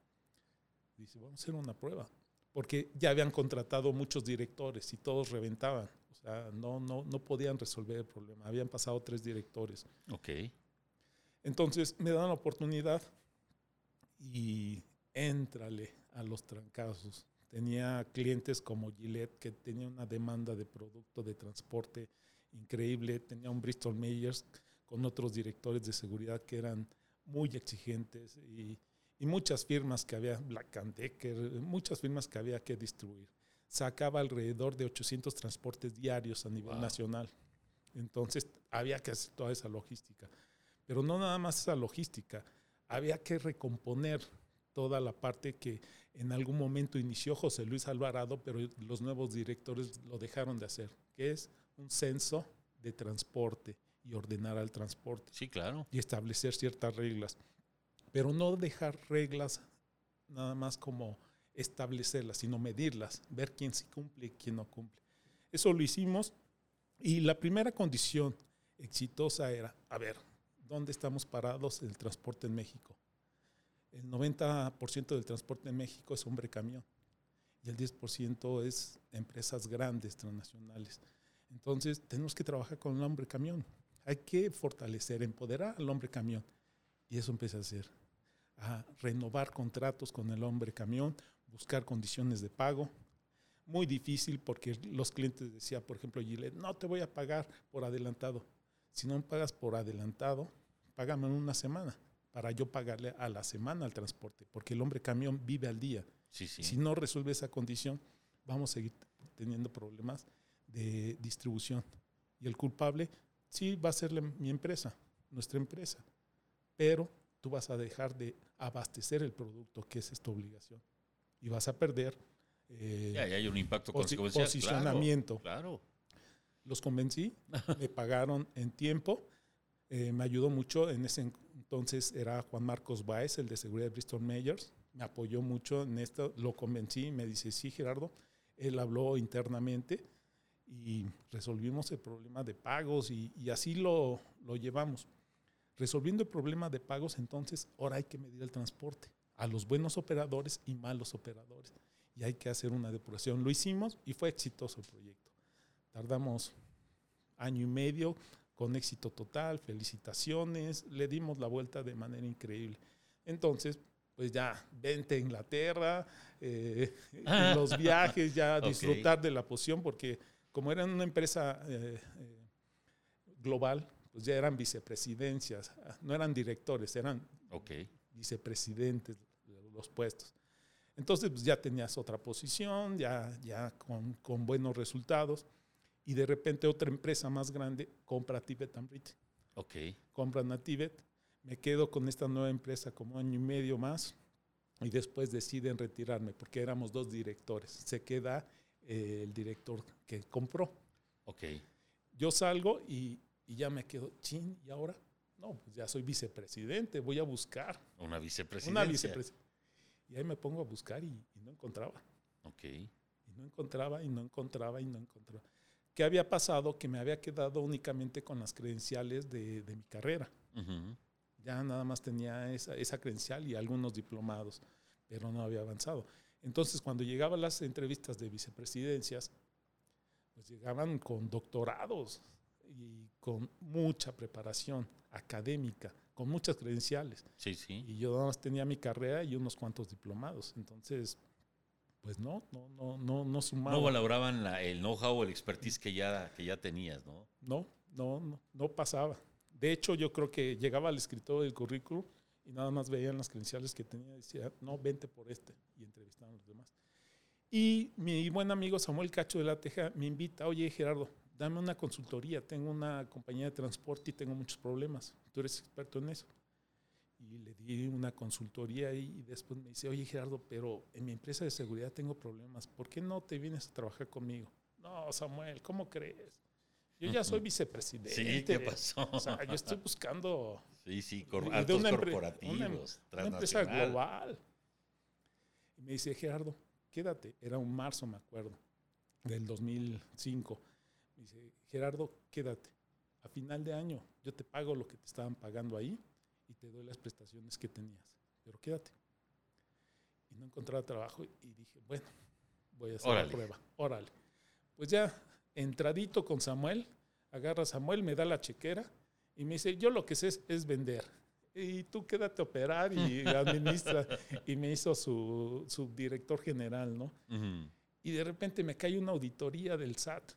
dice, vamos a hacer una prueba. porque ya habían contratado muchos directores y todos reventaban. O sea, no, no, no podían resolver el problema. Habían pasado tres directores. Ok. Entonces me dan la oportunidad y éntrale a los trancazos. Tenía clientes como Gillette que tenía una demanda de producto de transporte increíble. Tenía un Bristol Myers con otros directores de seguridad que eran muy exigentes y, y muchas firmas que había, Black and Decker, muchas firmas que había que distribuir. Sacaba alrededor de 800 transportes diarios a nivel Wow. nacional. Entonces había que hacer toda esa logística. Pero no nada más esa logística, había que recomponer toda la parte que en algún momento inició José Luis Alvarado, pero los nuevos directores lo dejaron de hacer, que es un censo de transporte y ordenar al transporte Sí, claro. y establecer ciertas reglas, pero no dejar reglas nada más como establecerlas, sino medirlas, ver quién sí cumple y quién no cumple. Eso lo hicimos y la primera condición exitosa era, a ver, ¿dónde estamos parados en el transporte en México? El 90% del transporte en México es hombre-camión y el 10% es empresas grandes, transnacionales. Entonces, tenemos que trabajar con el hombre-camión. Hay que fortalecer, empoderar al hombre-camión. Y eso empieza a hacer, a renovar contratos con el hombre-camión, buscar condiciones de pago. Muy difícil porque los clientes decían, por ejemplo, Gillette, no te voy a pagar por adelantado. Si no me pagas por adelantado, págame en una semana para yo pagarle a la semana al transporte, porque el hombre camión vive al día. Sí, sí. Si no resuelve esa condición, vamos a seguir teniendo problemas de distribución. Y el culpable, sí, va a ser la- mi empresa, nuestra empresa, pero tú vas a dejar de abastecer el producto, que es esta obligación. Y vas a perder eh, Ya, ya hay un impacto posi- consecuencial. posicionamiento. Claro. los convencí, (laughs) me pagaron en tiempo, eh, me ayudó mucho, en ese entonces era Juan Marcos Baez, el de seguridad de Bristol Myers, me apoyó mucho en esto, lo convencí, me dice, sí Gerardo, él habló internamente y resolvimos el problema de pagos y, y así lo, lo llevamos. Resolviendo el problema de pagos, entonces ahora hay que medir el transporte a los buenos operadores y malos operadores. Y hay que hacer una depuración. Lo hicimos y fue exitoso el proyecto. Tardamos año y medio con éxito total, felicitaciones, le dimos la vuelta de manera increíble. Entonces, pues ya, vente a Inglaterra, eh, (laughs) los viajes, ya disfrutar de la poción, porque como era una empresa eh, eh, global, pues ya eran vicepresidencias, no eran directores, eran vicepresidentes de los puestos. Entonces pues, ya tenías otra posición, ya, ya con, con buenos resultados, y de repente otra empresa más grande compra Tibet and Brit, Ok. compran a Tibet, me quedo con esta nueva empresa como año y medio más, y después deciden retirarme, porque éramos dos directores. Se queda eh, el director que compró. Ok. Yo salgo y, y ya me quedo, chin, ¿y ahora? No, pues ya soy vicepresidente, voy a buscar. Una vicepresidencia. Una vicepresidencia. Y ahí me pongo a buscar y, y no encontraba. Ok. Y no encontraba y no encontraba y no encontraba. ¿Qué había pasado? Que me había quedado únicamente con las credenciales de, de mi carrera. Ya nada más tenía esa, esa credencial y algunos diplomados, pero no había avanzado. Entonces, cuando llegaban las entrevistas de vicepresidencias, pues llegaban con doctorados y con mucha preparación académica, con muchas credenciales. Sí, sí. Y yo nada más tenía mi carrera y unos cuantos diplomados. Entonces, pues no, no, no, no, no sumaba. No valoraban la- el know-how el expertise que ya, que ya tenías, ¿no? No, no, no, no pasaba. De hecho, yo creo que llegaba al escritorio del currículum y nada más veían las credenciales que tenía y decía, no, vente por este. Y entrevistaban a los demás. Y mi buen amigo Samuel Cacho de la Teja me invita, oye Gerardo, dame una consultoría, tengo una compañía de transporte y tengo muchos problemas. Tú eres experto en eso. Y le di una consultoría y después me dice, oye Gerardo, pero en mi empresa de seguridad tengo problemas, ¿por qué no te vienes a trabajar conmigo? No, Samuel, ¿cómo crees? Yo ya soy vicepresidente. Sí, ¿qué pasó? O sea, yo estoy buscando Sí, sí, cor- altos una corporativos, una, em- una empresa global. Y me dice, Gerardo, quédate. Era un marzo, me acuerdo, del 2005. Me dice, Gerardo, quédate. A final de año yo te pago lo que te estaban pagando ahí y te doy las prestaciones que tenías. Pero quédate. Y no encontraba trabajo y dije, bueno, voy a hacer Órale. la prueba. Órale. Pues ya, entradito con Samuel, agarra a Samuel, me da la chequera y me dice, yo lo que sé es, es vender. Y tú quédate a operar y (laughs) administra. y me hizo su, su director general, ¿no? Y de repente me cae una auditoría del SAT.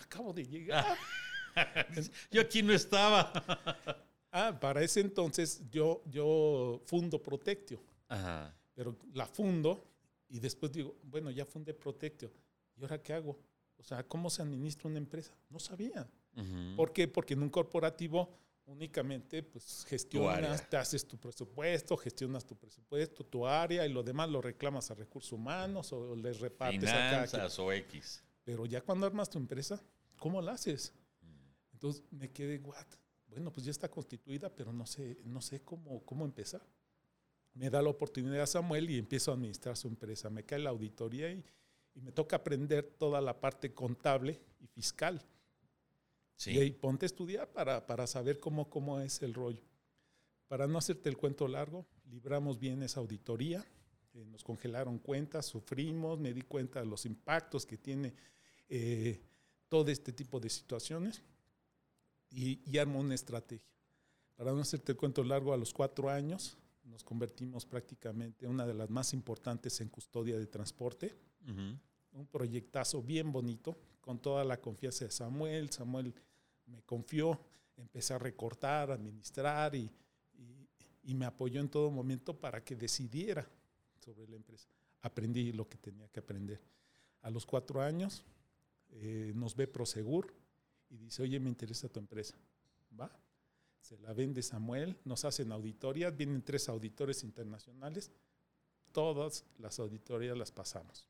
Acabo de llegar. (laughs) Yo aquí no estaba. (laughs) Ah, para ese entonces yo, yo fundo Protectio, Ajá. pero la fundo y después digo, bueno, ya fundé Protectio. ¿Y ahora qué hago? O sea, ¿cómo se administra una empresa? No sabía. Ujú. ¿Por qué? Porque en un corporativo únicamente pues gestionas, te haces tu presupuesto, gestionas tu presupuesto, tu área y lo demás lo reclamas a recursos humanos o les repartes a cada quien. Finanzas o X. Pero ya cuando armas tu empresa, ¿cómo la haces? Entonces me quedé, what? Bueno, pues ya está constituida, pero no sé, no sé cómo, cómo empezar. Me da la oportunidad Samuel y empiezo a administrar su empresa. Me cae la auditoría y, y me toca aprender toda la parte contable y fiscal. Sí. Y ahí ponte a estudiar para, para saber cómo, cómo es el rollo. Para no hacerte el cuento largo, libramos bien esa auditoría, eh, nos congelaron cuentas, sufrimos, me di cuenta de los impactos que tiene eh, todo este tipo de situaciones y, y armo una estrategia. Para no hacerte el cuento largo, a los cuatro años nos convertimos prácticamente en una de las más importantes en custodia de transporte Ujú. un proyectazo bien bonito, con toda la confianza de Samuel. Samuel me confió, empecé a recortar, administrar y, y- y me apoyó en todo momento para que decidiera sobre la empresa. Aprendí lo que tenía que aprender. A los cuatro años eh, nos ve Prosegur y dice, oye, me interesa tu empresa. ¿Va? Se la vende Samuel, nos hacen auditorías, vienen tres auditores internacionales, todas las auditorías las pasamos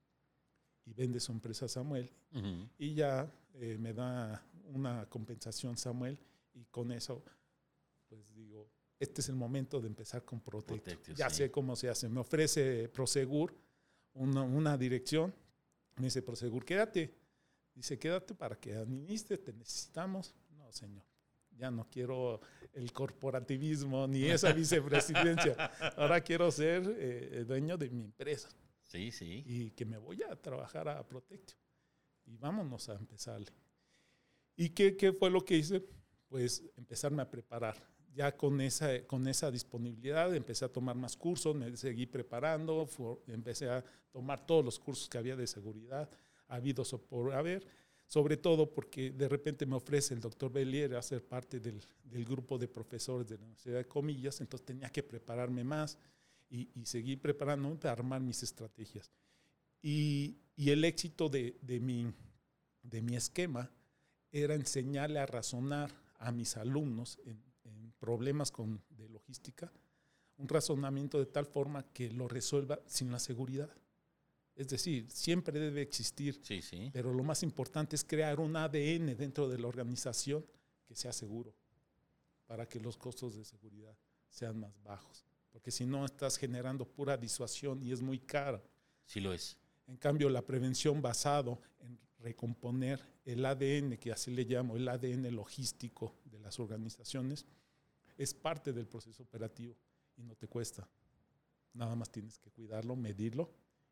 y vende su empresa Samuel Ujú. y ya eh, me da una compensación Samuel y con eso pues digo este es el momento de empezar con. Protectio, ya sí. sé cómo se hace me ofrece Prosegur una, una dirección me dice Prosegur quédate dice quédate para que administres te necesitamos no señor ya no quiero el corporativismo ni esa (laughs) vicepresidencia ahora quiero ser eh, dueño de mi empresa Sí, sí. y que me voy a trabajar a Protectio. Y vámonos a empezarle. ¿Y qué, qué fue lo que hice? Pues empezarme a preparar. Ya con esa, con esa disponibilidad empecé a tomar más cursos, me seguí preparando, fu- empecé a tomar todos los cursos que había de seguridad, habidos o por haber, sobre todo porque de repente me ofrece el doctor Bellier a ser parte del, del grupo de profesores de la Universidad de Comillas, entonces tenía que prepararme más y, y seguí preparándome para armar mis estrategias. Y, y el éxito de, de mi, de mi esquema era enseñarle a razonar a mis alumnos en, en problemas con, de logística, un razonamiento de tal forma que lo resuelva sin la seguridad. Es decir, siempre debe existir, Sí, sí. pero lo más importante es crear un ADN dentro de la organización que sea seguro, para que los costos de seguridad sean más bajos. Porque si no, estás generando pura disuasión y es muy caro. Sí lo es. En cambio, la prevención basado en recomponer el ADN, que así le llamo, el ADN logístico de las organizaciones, es parte del proceso operativo y no te cuesta. Nada más tienes que cuidarlo, medirlo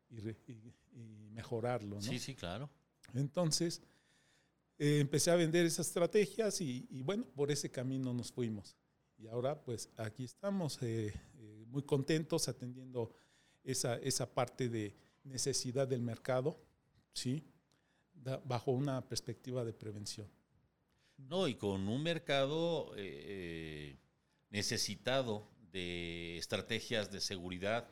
y, re- y- y mejorarlo. ¿no? Sí, sí, claro. Entonces, eh, empecé a vender esas estrategias y, y bueno, por ese camino nos fuimos. Y ahora pues aquí estamos eh, eh, muy contentos atendiendo esa, esa parte de necesidad del mercado, ¿sí? Da- bajo una perspectiva de prevención. No, y con un mercado eh, necesitado de estrategias de seguridad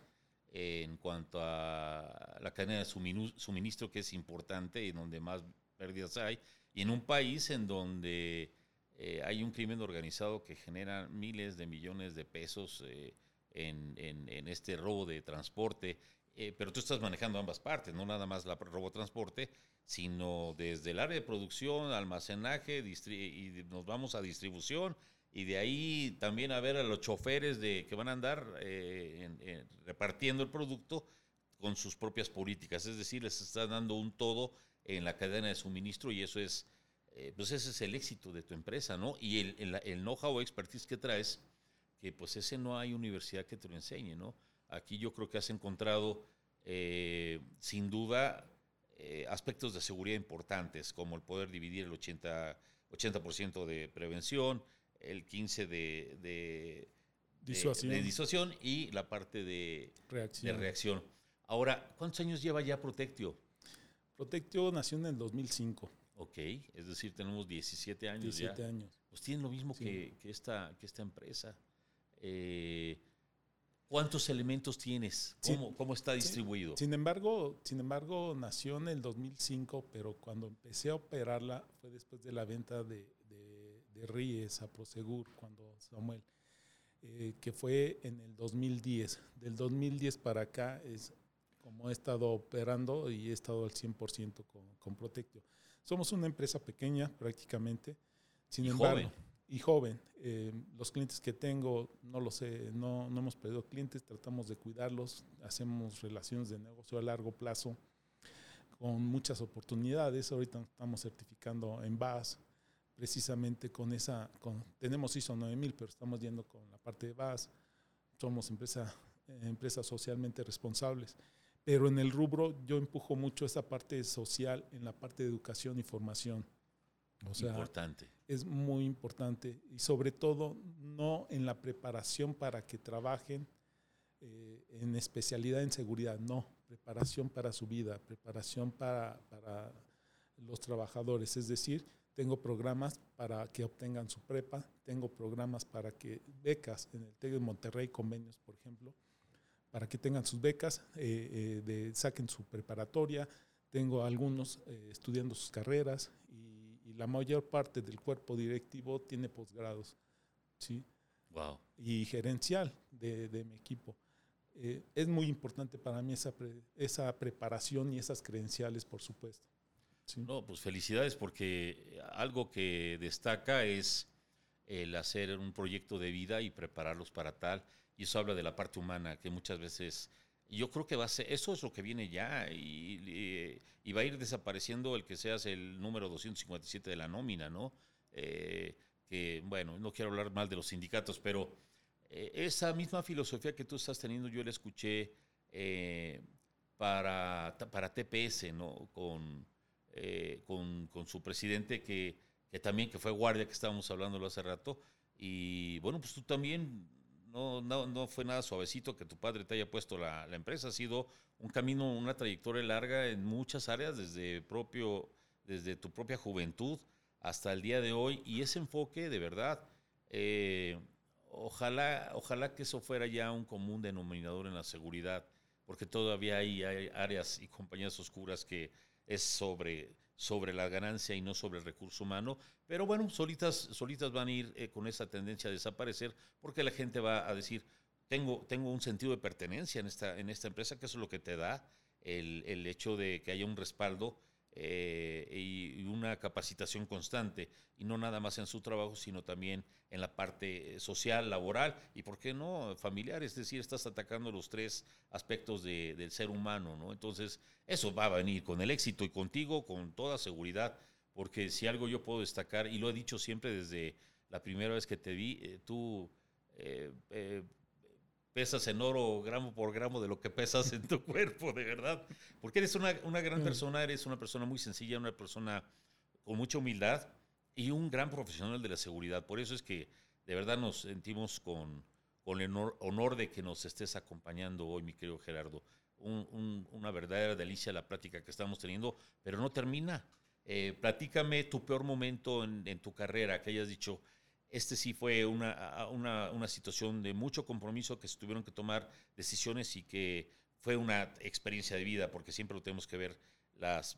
en cuanto a la cadena de suministro, que es importante y donde más pérdidas hay, y en un país en donde eh, hay un crimen organizado que genera miles de millones de pesos eh, en, en- este robo de transporte, eh, pero tú estás manejando ambas partes, no nada más la robo transporte, sino desde el área de producción, almacenaje, y nos vamos a distribución, y de ahí también a ver a los choferes de, que van a andar eh, en- en- repartiendo el producto con sus propias políticas, es decir, les está dando un todo en la cadena de suministro y eso es, eh, pues ese es el éxito de tu empresa, ¿no? Y el, el, el know-how o expertise que traes, que pues ese no hay universidad que te lo enseñe, ¿no? Aquí yo creo que has encontrado eh, sin duda, eh, aspectos de seguridad importantes, como el poder dividir el 80%, 80 de prevención, el 15% de, de, Disuasión. de disuasión y la parte de, Reacción. de reacción. Ahora, ¿cuántos años lleva ya Protectio? Protectio nació en el 2005, Ok, es decir, tenemos 17 años 17 ya. años. Pues tienen lo mismo Sí. que, que esta, que esta empresa. Eh, ¿Cuántos elementos tienes? ¿Cómo, cómo está distribuido? Sin embargo, sin embargo, nació en el 2005, pero cuando empecé a operarla fue después de la venta de, de, Ries a Prosegur, cuando Samuel, eh, que fue en el 2010. Del 2010 para acá es como he estado operando y he estado al 100% con, con Protectio. Somos una empresa pequeña prácticamente, sin Y embargo, joven. y joven. Eh, los clientes que tengo, no lo sé, no, no hemos perdido clientes, tratamos de cuidarlos, hacemos relaciones de negocio a largo plazo con muchas oportunidades. Ahorita estamos certificando en BAS, precisamente con esa, con, tenemos ISO 9000, pero estamos yendo con la parte de BAS. Somos empresa, eh, empresas socialmente responsables. Pero en el rubro yo empujo mucho esa parte social en la parte de educación y formación. O sea, Importante. es muy importante y sobre todo no en la preparación para que trabajen eh, en especialidad en seguridad, no, preparación para su vida, preparación para, para los trabajadores, es decir, tengo programas para que obtengan su prepa, tengo programas para que becas en el TEC de Monterrey, convenios, por ejemplo, para que tengan sus becas, eh, eh, de, saquen su preparatoria, tengo algunos eh, estudiando sus carreras y, y la mayor parte del cuerpo directivo tiene posgrados, ¿sí? Wow. Y gerencial de, de mi equipo. Es muy importante para mí esa, pre- esa preparación y esas credenciales, por supuesto. No, pues felicidades porque algo que destaca es el hacer un proyecto de vida y prepararlos para tal. Y eso habla de la parte humana, que muchas veces yo creo que va a ser, eso es lo que viene ya y va a ir desapareciendo el que seas el número 257 de la nómina, ¿no? Eh, que, bueno, no quiero hablar mal de los sindicatos, pero eh, esa misma filosofía que tú estás teniendo, yo la escuché eh, para, para TPS, ¿no? Con, eh, con, con su presidente que, que también, que fue guardia, que estábamos hablando hace rato, y bueno, pues tú también no, no, no fue nada suavecito que tu padre te haya puesto la, la empresa. Ha sido un camino, una trayectoria larga en muchas áreas, desde, propio, desde tu propia juventud hasta el día de hoy. Y ese enfoque, de verdad, eh, ojalá, ojalá que eso fuera ya un común denominador en la seguridad, porque todavía hay, hay áreas y compañías oscuras que es sobre, sobre la ganancia y no sobre el recurso humano. Pero bueno, solitas, solitas van a ir eh, con esa tendencia a desaparecer porque la gente va a decir, tengo, tengo un sentido de pertenencia en esta, en esta empresa, que eso es lo que te da el, el hecho de que haya un respaldo eh, y, una capacitación constante, y no nada más en su trabajo, sino también en la parte eh, social, laboral y, ¿por qué no?, familiar. Es decir, estás atacando los tres aspectos de- del ser humano, ¿no? Entonces, eso va a venir con el éxito y contigo con toda seguridad, porque si algo yo puedo destacar, y lo he dicho siempre desde la primera vez que te vi, eh, tú... eh, eh, pesas en oro gramo por gramo de lo que pesas en tu (laughs) cuerpo, de verdad. Porque eres una, una gran persona, eres una persona muy sencilla, una persona con mucha humildad y un gran profesional de la seguridad. Por eso es que de verdad nos sentimos con, con el honor, honor de que nos estés acompañando hoy, mi querido Gerardo. Un- un- una verdadera delicia la plática que estamos teniendo, pero no termina. Eh, platícame tu peor momento en, en tu carrera, que hayas dicho, este sí fue una, una, situación de mucho compromiso que se tuvieron que tomar decisiones y que fue una experiencia de vida, porque siempre lo tenemos que ver, las,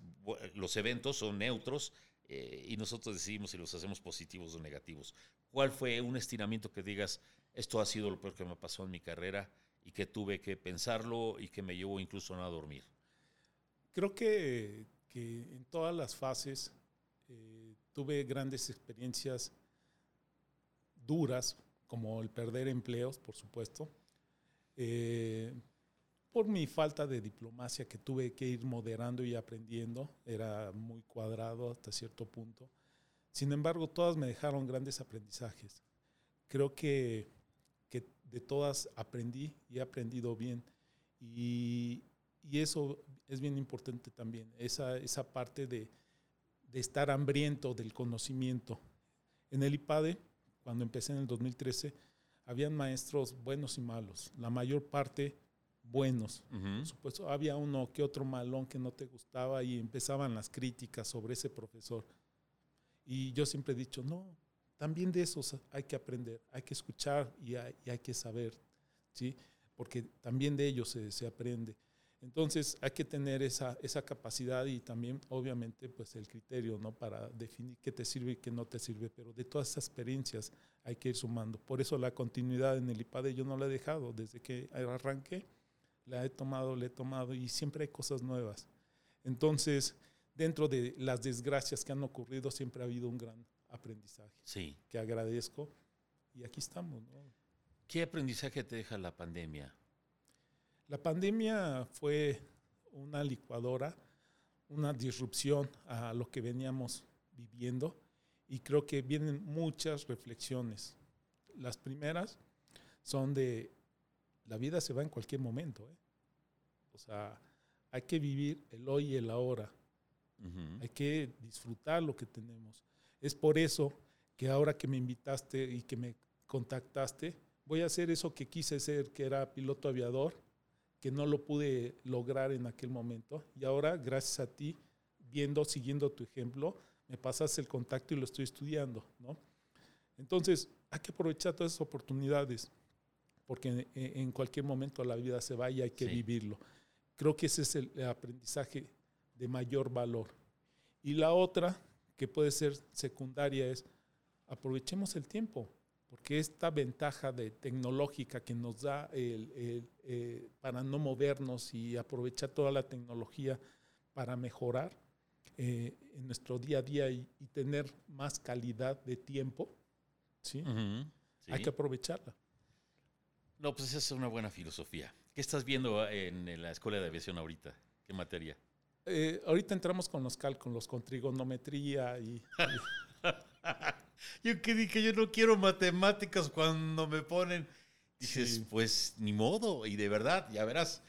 los eventos son neutros eh, y nosotros decidimos si los hacemos positivos o negativos. ¿Cuál fue un estiramiento que digas, esto ha sido lo peor que me pasó en mi carrera y que tuve que pensarlo y que me llevó incluso a dormir? Creo que, que en todas las fases eh, tuve grandes experiencias duras, como el perder empleos, por supuesto, eh, por mi falta de diplomacia que tuve que ir moderando y aprendiendo, era muy cuadrado hasta cierto punto. Sin embargo, todas me dejaron grandes aprendizajes. Creo que, que de todas aprendí y he aprendido bien. Y, y eso es bien importante también, esa, esa parte de, de estar hambriento del conocimiento. En el IPADE, cuando empecé en el 2013, habían maestros buenos y malos, la mayor parte buenos. Ujú. Por supuesto, había uno que otro malón que no te gustaba y empezaban las críticas sobre ese profesor. Y yo siempre he dicho, no, también de esos hay que aprender, hay que escuchar y hay, y hay que saber, ¿sí? Porque también de ellos se, se aprende. Entonces hay que tener esa, esa capacidad y también, obviamente, pues el criterio, ¿no? Para definir qué te sirve y qué no te sirve. Pero de todas esas experiencias hay que ir sumando. Por eso la continuidad en el IPADE yo no la he dejado. Desde que arranqué, la he tomado, la he tomado y siempre hay cosas nuevas. Entonces, dentro de las desgracias que han ocurrido, siempre ha habido un gran aprendizaje Sí. que agradezco. Y aquí estamos, ¿no? ¿Qué aprendizaje te deja la pandemia? La pandemia fue una licuadora, una disrupción a lo que veníamos viviendo y creo que vienen muchas reflexiones. Las primeras son de la vida se va en cualquier momento. ¿eh? O sea, hay que vivir el hoy y el ahora. Hay que disfrutar lo que tenemos. Es por eso que ahora que me invitaste y que me contactaste, voy a hacer eso que quise ser, que era piloto aviador, que no lo pude lograr en aquel momento. Y ahora, gracias a ti, viendo, siguiendo tu ejemplo, me pasaste el contacto y lo estoy estudiando, ¿no? Entonces, hay que aprovechar todas esas oportunidades, porque en, en cualquier momento la vida se va y hay que Sí. vivirlo. Creo que ese es el aprendizaje de mayor valor. Y la otra, que puede ser secundaria, es aprovechemos el tiempo, porque esta ventaja de tecnológica que nos da el- el, eh, para no movernos y aprovechar toda la tecnología para mejorar eh, en nuestro día a día y, y tener más calidad de tiempo, ¿sí? Hay que aprovecharla. No, pues esa es una buena filosofía. ¿Qué estás viendo en la escuela de aviación ahorita? ¿Qué materia? Eh, ahorita entramos con los cálculos, con trigonometría y, (laughs) Yo que dije, yo no quiero matemáticas cuando me ponen. Dices, Sí. pues ni modo. Y de verdad, ya verás.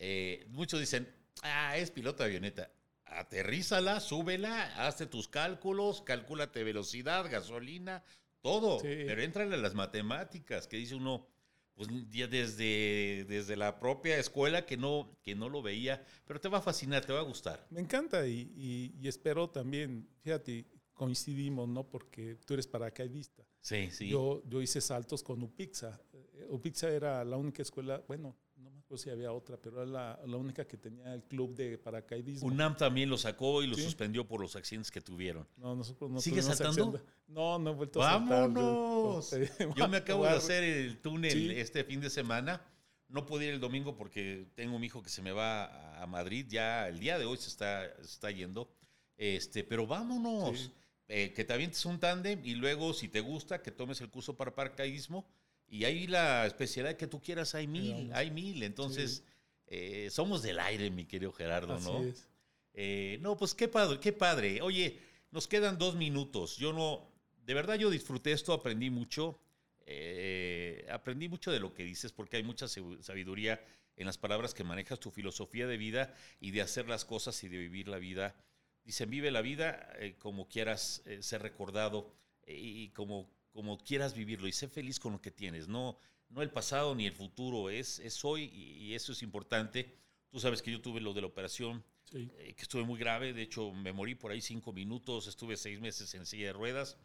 eh, muchos dicen, ah, es piloto de avioneta. Aterrízala, súbela, hazte tus cálculos, calcúlate velocidad, gasolina, todo. Sí. Pero entrale a las matemáticas, que dice uno, pues ya desde, desde la propia escuela que no, que no lo veía. Pero te va a fascinar, te va a gustar. Me encanta y, y- y espero también, fíjate, coincidimos, ¿no? Porque tú eres paracaidista. Sí, sí. Yo, yo hice saltos con UPIXA. Eh, UPIXA era la única escuela, bueno, no me acuerdo si había otra, pero era la, la única que tenía el club de paracaidismo. UNAM también lo sacó y lo Sí. suspendió por los accidentes que tuvieron. No, nosotros no ¿Sigue tuvimos saltando? No, no he vuelto a saltar. ¡Vámonos! Yo me acabo de hacer el túnel Sí. este fin de semana. No pude ir el domingo porque tengo un hijo que se me va a- a Madrid. Ya el día de hoy se está, se está yendo. Este, pero vámonos. Sí. Eh, que te avientes un tándem y luego, si te gusta, que tomes el curso para paracaidismo. Y ahí la especialidad que tú quieras, hay mil, hay mil. Entonces, eh, somos del aire, mi querido Gerardo, Así ¿no? es. Eh, no, pues qué padre, qué padre. Oye, nos quedan dos minutos. Yo no, de verdad yo disfruté esto, aprendí mucho. eh, aprendí mucho de lo que dices porque hay mucha sab- sabiduría en las palabras que manejas, tu filosofía de vida y de hacer las cosas y de vivir la vida. Dicen, vive la vida eh, como quieras eh, ser recordado eh, y como, como quieras vivirlo y sé feliz con lo que tienes. No, no el pasado ni el futuro, es, es hoy y, y eso es importante. Tú sabes que yo tuve lo de la operación Sí. eh, que estuve muy grave, de hecho me morí por ahí cinco minutos, estuve seis meses en silla de ruedas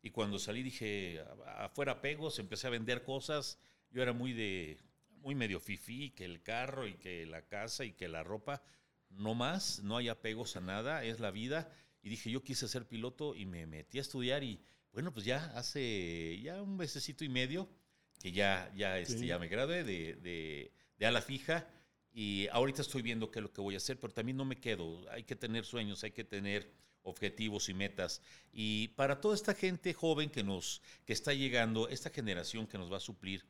y cuando salí dije, "A- afuera pegos, empecé a vender cosas, yo era muy de, muy medio fifí, que el carro y que la casa y que la ropa, no más, no hay apegos a nada, es la vida y dije, yo quise ser piloto y me metí a estudiar y bueno, pues ya hace ya un mesecito y medio que ya, ya, este, Sí. ya me gradué de, de, de ala fija y ahorita estoy viendo qué es lo que voy a hacer, pero también no me quedo. Hay que tener sueños, hay que tener objetivos y metas. Y para toda esta gente joven que nos que está llegando, esta generación que nos va a suplir,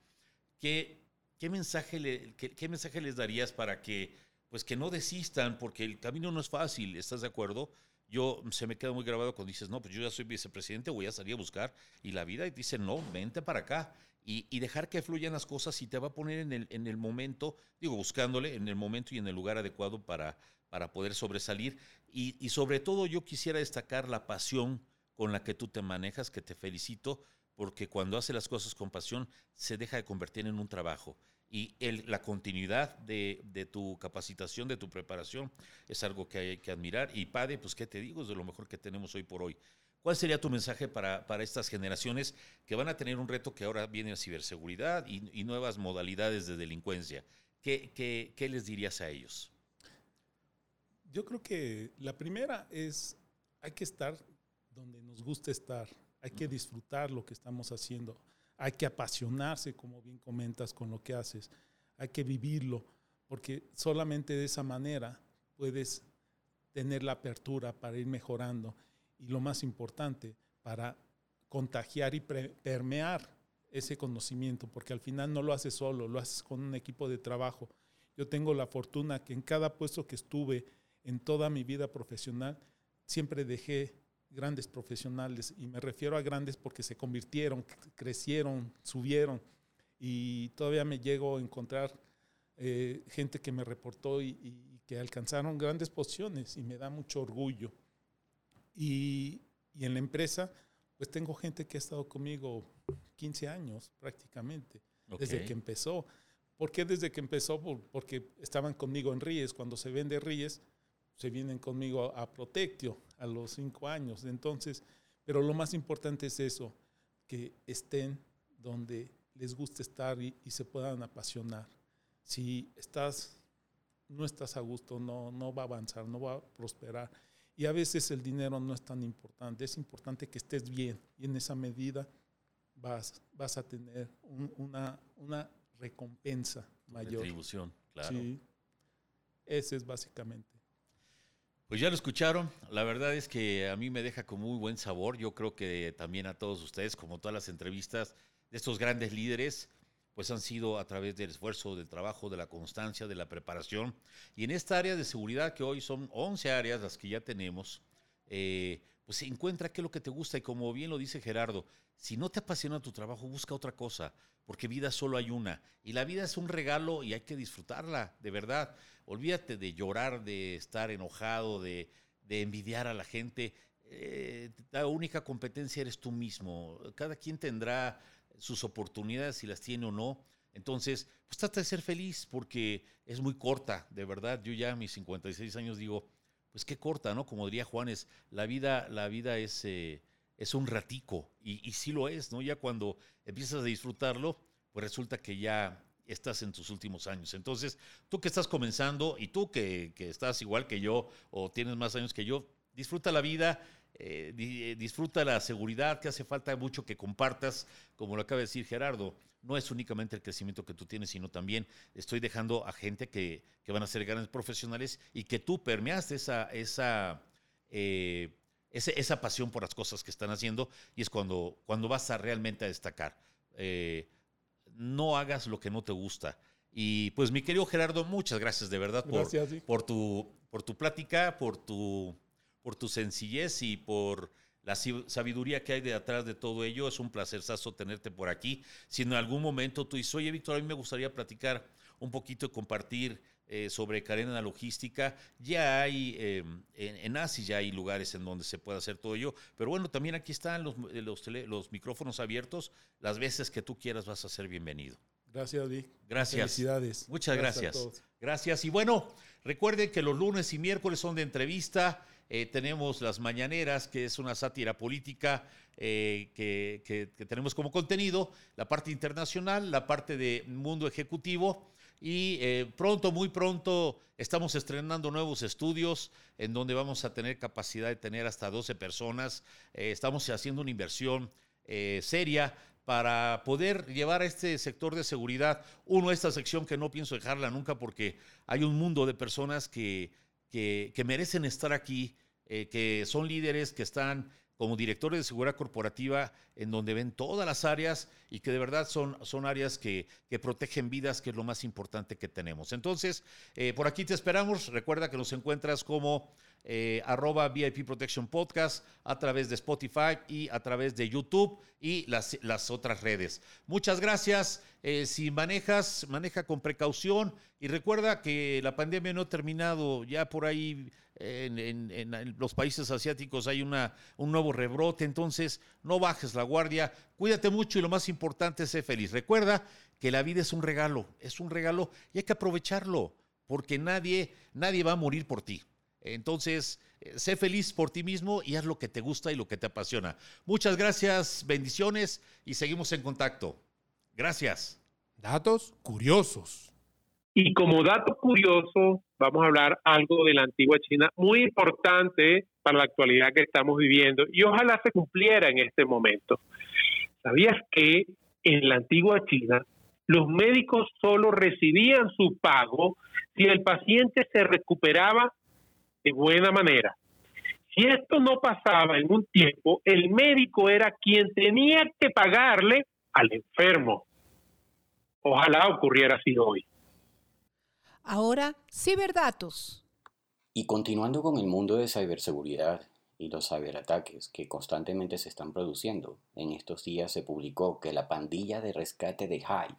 ¿qué, qué, mensaje, le- qué, qué mensaje les darías para que pues que no desistan? Porque el camino no es fácil, ¿estás de acuerdo? yo se me queda muy grabado cuando dices, no, pues yo ya soy vicepresidente, voy a salir a buscar. Y la vida dice, no, vente para acá. Y, dejar que fluyan las cosas y te va a poner en el, en el momento, digo, buscándole en el momento y en el lugar adecuado para, para poder sobresalir. Y, y sobre todo yo quisiera destacar la pasión con la que tú te manejas, que te felicito, porque cuando haces las cosas con pasión se deja de convertir en un trabajo. Y el- la continuidad de, de tu capacitación, de tu preparación, es algo que hay que admirar. Y Pade, pues qué te digo, es de lo mejor que tenemos hoy por hoy. ¿Cuál sería tu mensaje para, para estas generaciones que van a tener un reto que ahora viene a ciberseguridad y, y nuevas modalidades de delincuencia? ¿Qué, qué, qué les dirías a ellos? Yo creo que la primera es, hay que estar donde nos gusta estar, hay que disfrutar lo que estamos haciendo, hay que apasionarse, como bien comentas, con lo que haces, hay que vivirlo, porque solamente de esa manera puedes tener la apertura para ir mejorando y lo más importante, para contagiar y permear ese conocimiento, porque al final no lo haces solo, lo haces con un equipo de trabajo. Yo tengo la fortuna que en cada puesto que estuve en toda mi vida profesional, siempre dejé grandes profesionales, y me refiero a grandes porque se convirtieron, crecieron, subieron, y todavía me llego a encontrar eh, gente que me reportó y, y que alcanzaron grandes posiciones, y me da mucho orgullo. Y, y en la empresa, pues tengo gente que ha estado conmigo 15 años prácticamente, desde Ok. que empezó. ¿Por qué desde que empezó? Por- porque estaban conmigo en Ríes. Cuando se vende Ríes, se vienen conmigo a, a Protectio a los cinco años. Entonces, pero lo más importante es eso, que estén donde les guste estar y, y se puedan apasionar. Si estás, no estás a gusto, no, no va a avanzar, no va a prosperar. Y a veces el dinero no es tan importante, es importante que estés bien y en esa medida vas, vas a tener un- una, una recompensa mayor. Retribución, claro. Sí, ese es básicamente. Pues ya lo escucharon. La verdad es que a mí me deja con muy buen sabor. Yo creo que también a todos ustedes, como todas las entrevistas de estos grandes líderes, pues han sido a través del esfuerzo, del trabajo, de la constancia, de la preparación. Y en esta área de seguridad, que hoy son 11 áreas las que ya tenemos, eh, pues encuentra qué es lo que te gusta. Y como bien lo dice Gerardo, si no te apasiona tu trabajo, busca otra cosa, porque vida solo hay una. Y la vida es un regalo y hay que disfrutarla, de verdad. Olvídate de llorar, de estar enojado, de, de envidiar a la gente. Eh, la única competencia eres tú mismo. Cada quien tendrá sus oportunidades, si las tiene o no. Entonces, pues trata de ser feliz porque es muy corta, de verdad. Yo ya a mis 56 años digo, pues qué corta, ¿no? Como diría Juanes, la vida, la vida es, eh, es un ratico y, sí lo es, ¿no? Ya cuando empiezas a disfrutarlo, pues resulta que ya estás en tus últimos años. Entonces, tú que estás comenzando y tú que, que estás igual que yo o tienes más años que yo, disfruta la vida, eh, eh, disfruta la seguridad, que hace falta mucho que compartas, como lo acaba de decir Gerardo. No es únicamente el crecimiento que tú tienes, sino también estoy dejando a gente que, que van a ser grandes profesionales y que tú permeaste esa, esa, eh, esa pasión por las cosas que están haciendo y es cuando, cuando vas a realmente a destacar. Eh, no hagas lo que no te gusta. Y pues mi querido Gerardo, muchas gracias de verdad por, Gracias, sí. por, tu, por tu plática, por tu, por tu sencillez y por la sabiduría que hay detrás de todo ello. Es un placerzazo tenerte por aquí. Si en algún momento tú dices, oye Víctor, a mí me gustaría platicar un poquito y compartir eh, sobre cadena logística, ya hay, eh, en, en ASI ya hay lugares en donde se puede hacer todo ello, pero bueno, también aquí están los, los, tele- los micrófonos abiertos, las veces que tú quieras vas a ser bienvenido. Gracias, Vic. Gracias. Felicidades. Muchas gracias. todos. Gracias. Y bueno, recuerden que los lunes y miércoles son de entrevista. Eh, tenemos las mañaneras, que es una sátira política eh, que, que- tenemos como contenido, la parte internacional, la parte de mundo ejecutivo. Y eh, pronto, muy pronto, estamos estrenando nuevos estudios en donde vamos a tener capacidad de tener hasta 12 personas. Estamos haciendo una inversión seria para poder llevar a este sector de seguridad, uno, esta sección que no pienso dejarla nunca porque hay un mundo de personas que, que, merecen estar aquí, eh, que son líderes, que están como directores de seguridad corporativa, en donde ven todas las áreas y que de verdad son, son áreas que, que protegen vidas, que es lo más importante que tenemos. Entonces, eh, por aquí te esperamos. Recuerda que nos encuentras como eh, arroba VIP Protection Podcast, a través de Spotify y a través de YouTube y las, otras redes. Muchas gracias. Eh, si manejas, maneja con precaución y recuerda que la pandemia no ha terminado. Ya por ahí en, los países asiáticos hay una, un nuevo rebrote, entonces no bajes la guardia. Cuídate mucho y lo más importante ser feliz. Recuerda que la vida es un regalo, es un regalo y hay que aprovecharlo porque nadie, nadie va a morir por ti. Entonces, eh, sé feliz por ti mismo y haz lo que te gusta y lo que te apasiona. Muchas gracias, bendiciones y seguimos en contacto. Gracias. Datos curiosos. Y como dato curioso, vamos a hablar algo de la antigua China muy importante para la actualidad que estamos viviendo y ojalá se cumpliera en este momento. ¿Sabías que en la antigua China los médicos solo recibían su pago si el paciente se recuperaba de buena manera? Si esto no pasaba en un tiempo, el médico era quien tenía que pagarle al enfermo. Ojalá ocurriera así hoy. Ahora, ciberdatos. Y continuando con el mundo de ciberseguridad y los ciberataques que constantemente se están produciendo, en estos días se publicó que la pandilla de rescate de Hive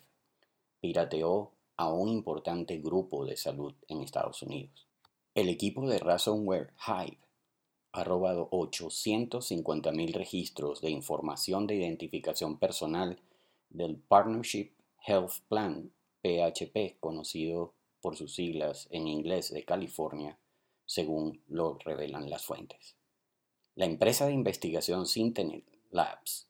pirateó a un importante grupo de salud en Estados Unidos. El equipo de ransomware Hive ha robado 850.000 registros de información de identificación personal del Partnership Health Plan, PHP, conocido por sus siglas en inglés de California, según lo revelan las fuentes. La empresa de investigación Sentinel Labs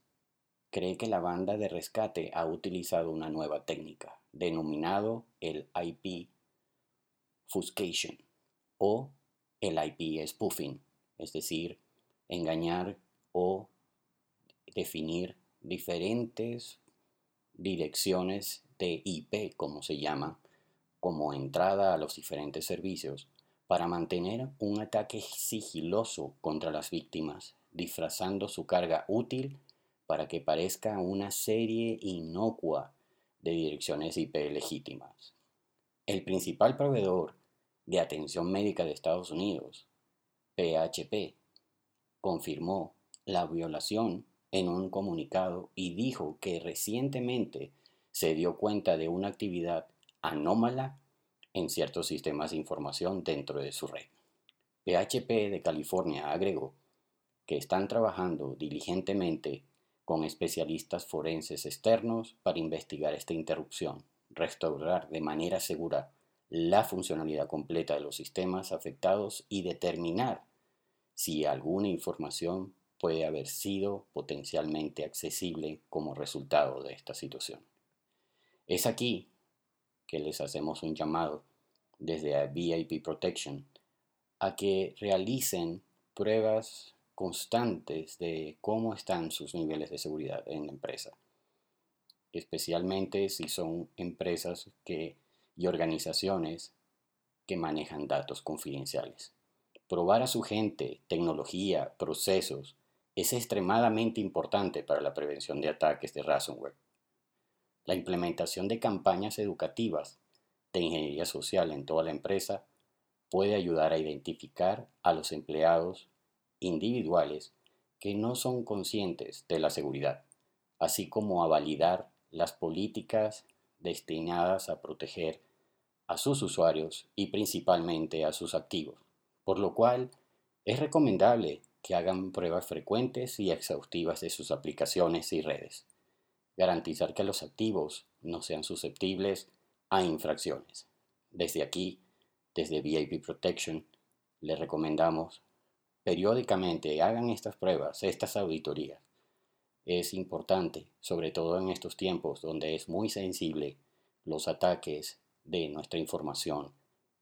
cree que la banda de rescate ha utilizado una nueva técnica, denominado el IP Fuscation o el IP spoofing, es decir, engañar o definir diferentes direcciones de IP, como se llama, como entrada a los diferentes servicios, para mantener un ataque sigiloso contra las víctimas, disfrazando su carga útil para que parezca una serie inocua de direcciones IP legítimas. El principal proveedor de atención médica de Estados Unidos, PHP, confirmó la violación en un comunicado y dijo que recientemente se dio cuenta de una actividad anómala en ciertos sistemas de información dentro de su red. PHP de California agregó que están trabajando diligentemente con especialistas forenses externos para investigar esta interrupción, restaurar de manera segura la funcionalidad completa de los sistemas afectados y determinar si alguna información puede haber sido potencialmente accesible como resultado de esta situación. Es aquí que les hacemos un llamado desde VIP Protection a que realicen pruebas constantes de cómo están sus niveles de seguridad en la empresa, especialmente si son empresas que, y organizaciones que manejan datos confidenciales. Probar a su gente, tecnología, procesos es extremadamente importante para la prevención de ataques de ransomware. La implementación de campañas educativas de ingeniería social en toda la empresa puede ayudar a identificar a los empleados individuales que no son conscientes de la seguridad, así como a validar las políticas destinadas a proteger a sus usuarios y principalmente a sus activos, por lo cual es recomendable que hagan pruebas frecuentes y exhaustivas de sus aplicaciones y redes. Garantizar que los activos no sean susceptibles a infracciones. Desde aquí, desde VIP Protection, les recomendamos periódicamente hagan estas pruebas, estas auditorías. Es importante, sobre todo en estos tiempos donde es muy sensible los ataques de nuestra información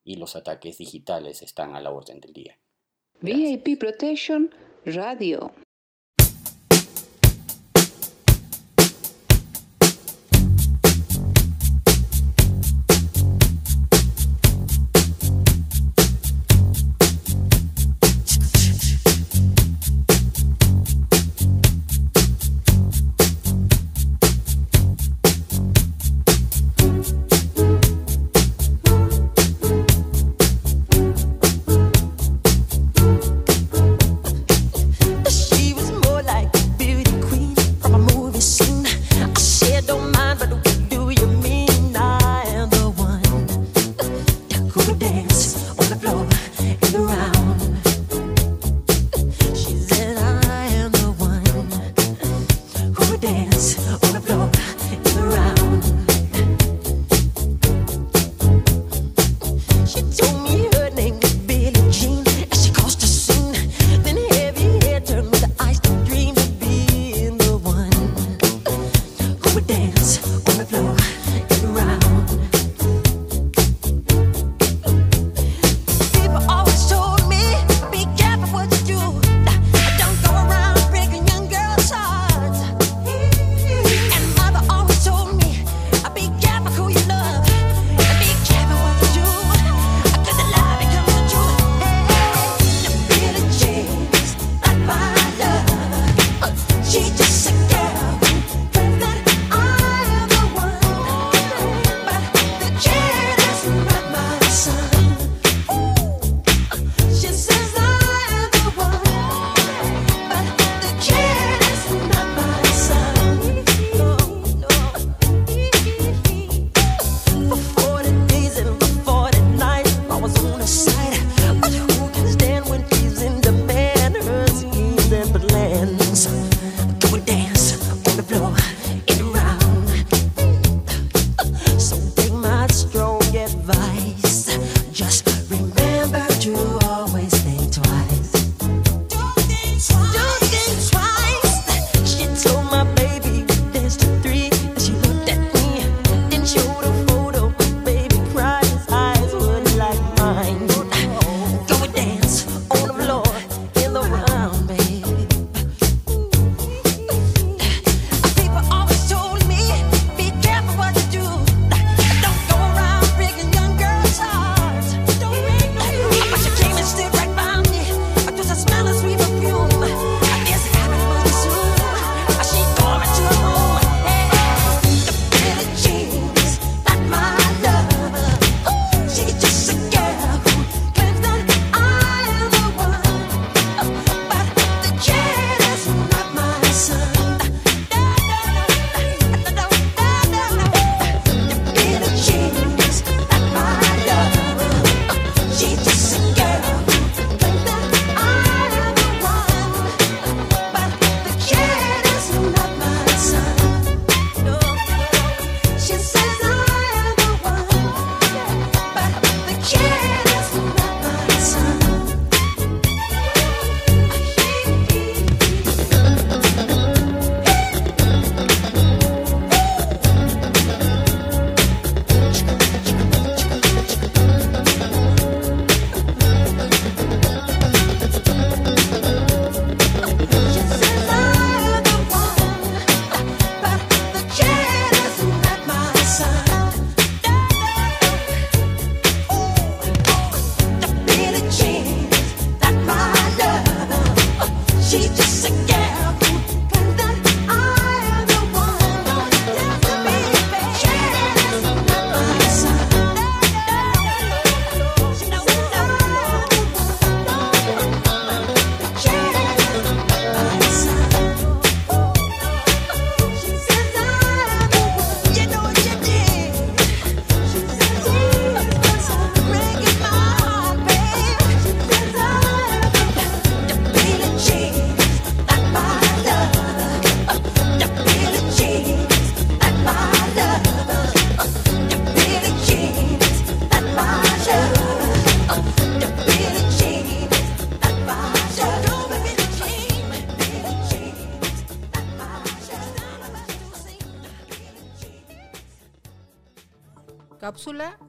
y los ataques digitales están a la orden del día. VIP Protection Radio.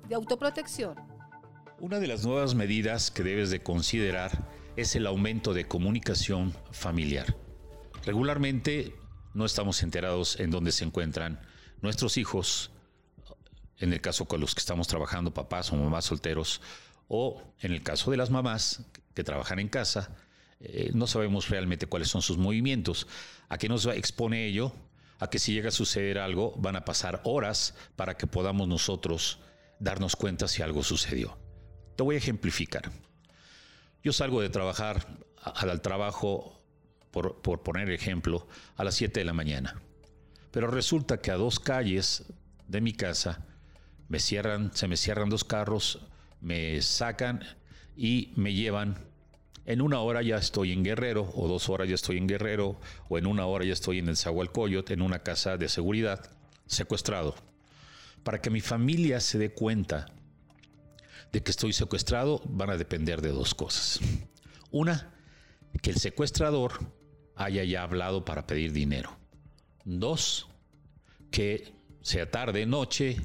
De autoprotección. Una de las nuevas medidas que debes de considerar es el aumento de comunicación familiar. Regularmente no estamos enterados en dónde se encuentran nuestros hijos, en el caso con los que estamos trabajando, papás o mamás solteros, o en el caso de las mamás que trabajan en casa, eh, no sabemos realmente cuáles son sus movimientos. ¿A qué nos expone ello? A que si llega a suceder algo, van a pasar horas para que podamos nosotros darnos cuenta si algo sucedió. Te voy a ejemplificar. Yo salgo de trabajar al trabajo, por, por poner ejemplo, a las 7 de la mañana. Pero resulta que a dos calles de mi casa me cierran, se me cierran dos carros, me sacan y me llevan. En una hora ya estoy en Guerrero, o dos horas ya estoy en Guerrero, o en una hora ya estoy en el Zahualcoyot, en una casa de seguridad, secuestrado. Para que mi familia se dé cuenta de que estoy secuestrado, van a depender de dos cosas. Una, que el secuestrador haya ya hablado para pedir dinero. Dos, que sea tarde, noche,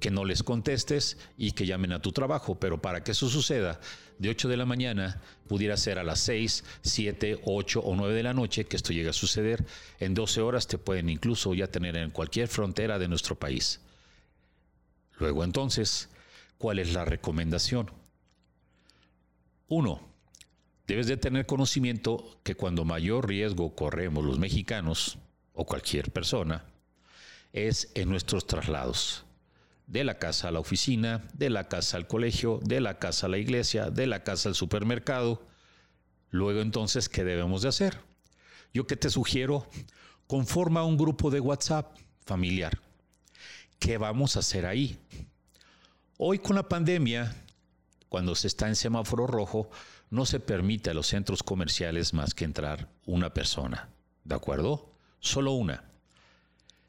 que no les contestes y que llamen a tu trabajo. Pero para que eso suceda, de 8 de la mañana pudiera ser a las 6, 7, 8 o 9 de la noche que esto llegue a suceder. En 12 horas te pueden incluso ya tener en cualquier frontera de nuestro país. Luego entonces, ¿cuál es la recomendación? Uno, debes de tener conocimiento que cuando mayor riesgo corremos los mexicanos o cualquier persona es en nuestros traslados. De la casa a la oficina, de la casa al colegio, de la casa a la iglesia, de la casa al supermercado. Luego entonces, ¿qué debemos de hacer? Yo que te sugiero, conforma un grupo de WhatsApp familiar. ¿Qué vamos a hacer ahí? Hoy con la pandemia, cuando se está en semáforo rojo, no se permite a los centros comerciales más que entrar una persona. ¿De acuerdo? Solo una.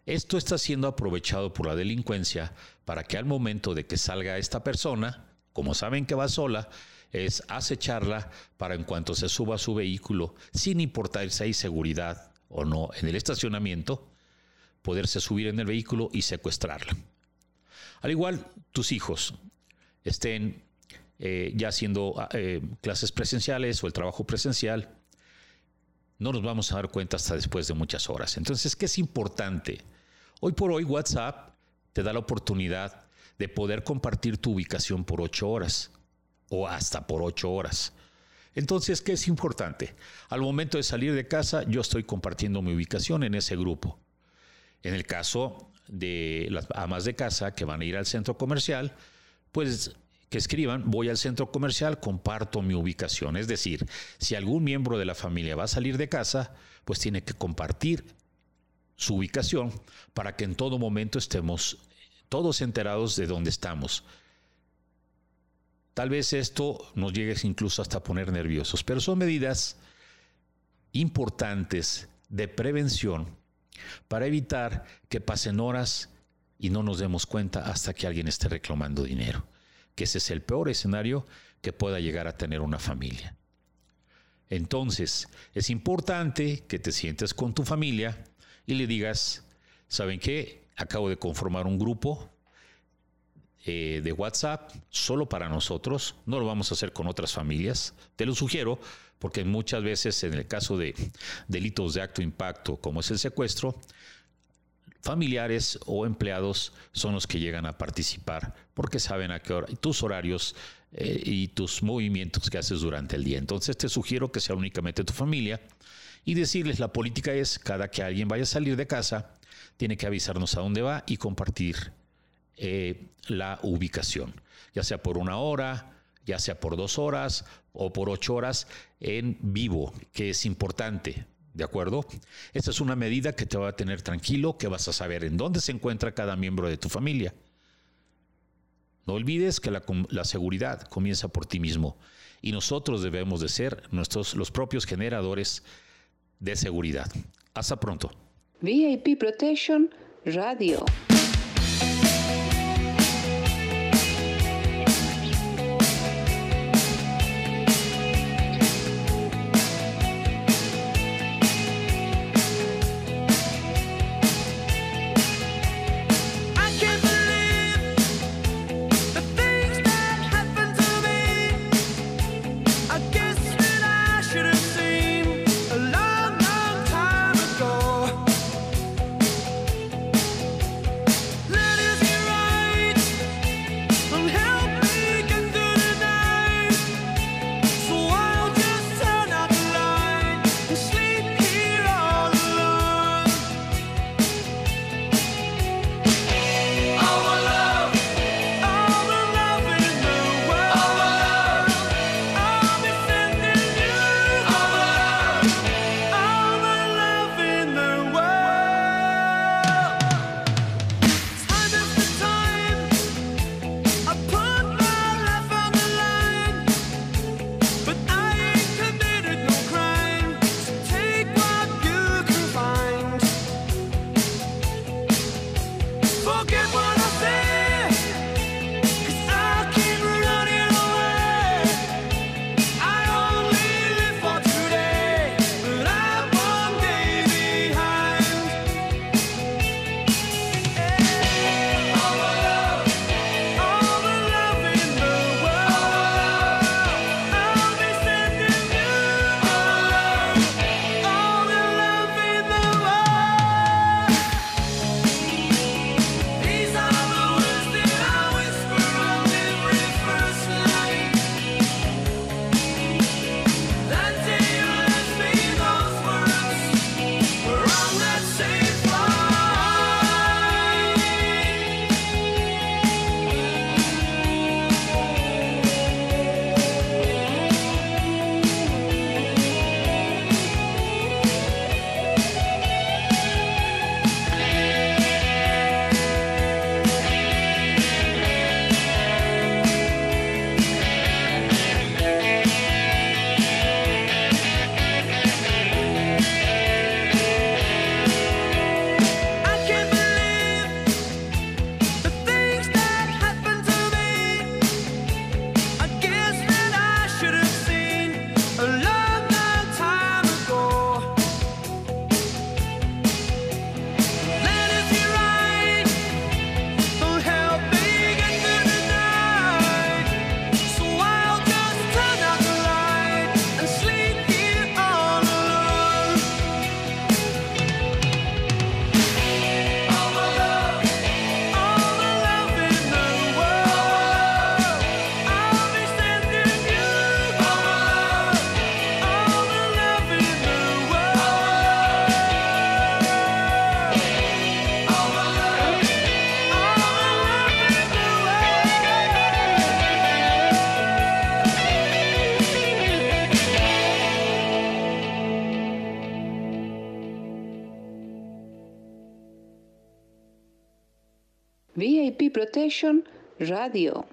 Esto está siendo aprovechado por la delincuencia para que al momento de que salga esta persona, como saben que va sola, es acecharla para en cuanto se suba a su vehículo, sin importar si hay seguridad o no en el estacionamiento, poderse subir en el vehículo y secuestrarla. Al igual, tus hijos estén eh, ya haciendo eh, clases presenciales o el trabajo presencial, no nos vamos a dar cuenta hasta después de muchas horas. Entonces, ¿qué es importante? Hoy por hoy WhatsApp te da la oportunidad de poder compartir tu ubicación por ocho horas o hasta por ocho horas. Entonces, ¿qué es importante? Al momento de salir de casa, yo estoy compartiendo mi ubicación en ese grupo. En el caso de las amas de casa que van a ir al centro comercial, pues que escriban, voy al centro comercial, comparto mi ubicación. Es decir, si algún miembro de la familia va a salir de casa, pues tiene que compartir su ubicación para que en todo momento estemos todos enterados de dónde estamos. Tal vez esto nos llegue incluso hasta poner nerviosos, pero son medidas importantes de prevención para evitar que pasen horas y no nos demos cuenta hasta que alguien esté reclamando dinero, que ese es el peor escenario que pueda llegar a tener una familia. Entonces, es importante que te sientes con tu familia y le digas, ¿saben qué? Acabo de conformar un grupo eh, de WhatsApp solo para nosotros, no lo vamos a hacer con otras familias, te lo sugiero porque muchas veces en el caso de delitos de acto impacto como es el secuestro, familiares o empleados son los que llegan a participar porque saben a qué hora tus horarios eh, y tus movimientos que haces durante el día. Entonces te sugiero que sea únicamente tu familia y decirles la política es cada que alguien vaya a salir de casa, tiene que avisarnos a dónde va y compartir eh, la ubicación, ya sea por una hora, ya sea por dos horas o por ocho horas en vivo, que es importante. ¿De acuerdo? Esta es una medida que te va a tener tranquilo, que vas a saber en dónde se encuentra cada miembro de tu familia. No olvides que la, la, seguridad comienza por ti mismo y nosotros debemos de ser nuestros, los propios generadores de seguridad. Hasta pronto. VIP Protection Radio. station radio.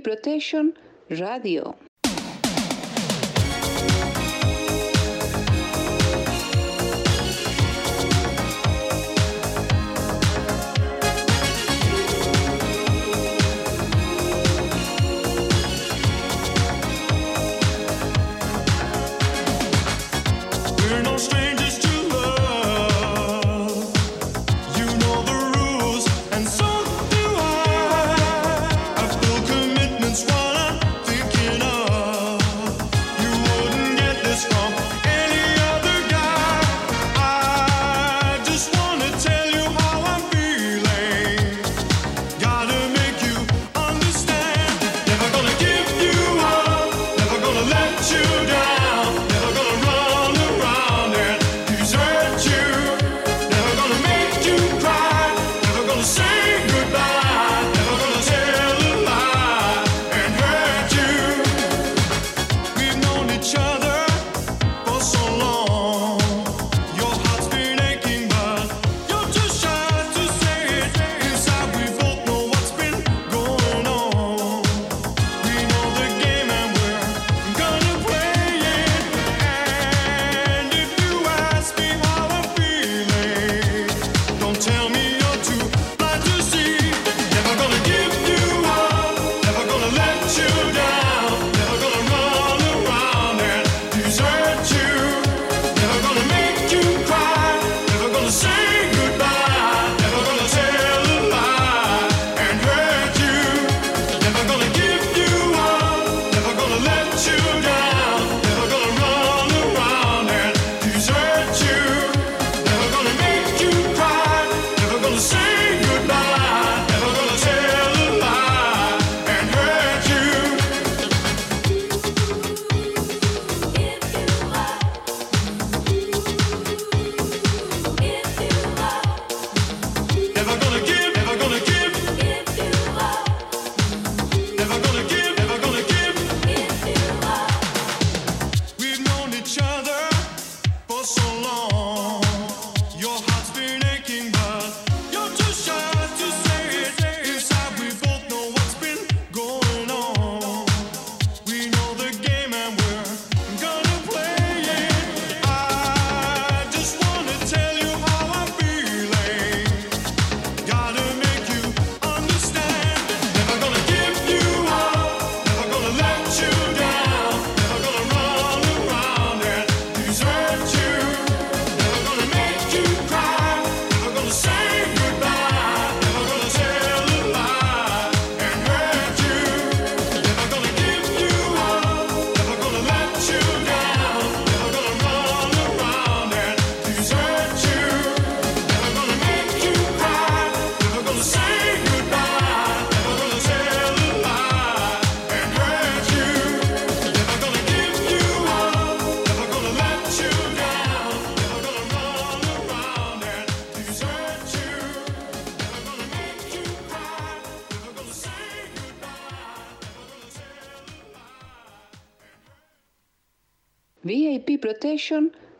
Protection Radio.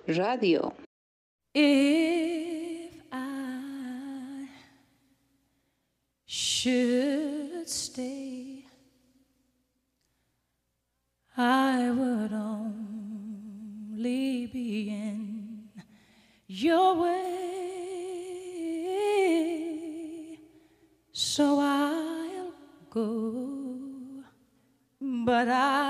Radio. If I should stay, I would only be in your way. So I'll go, but I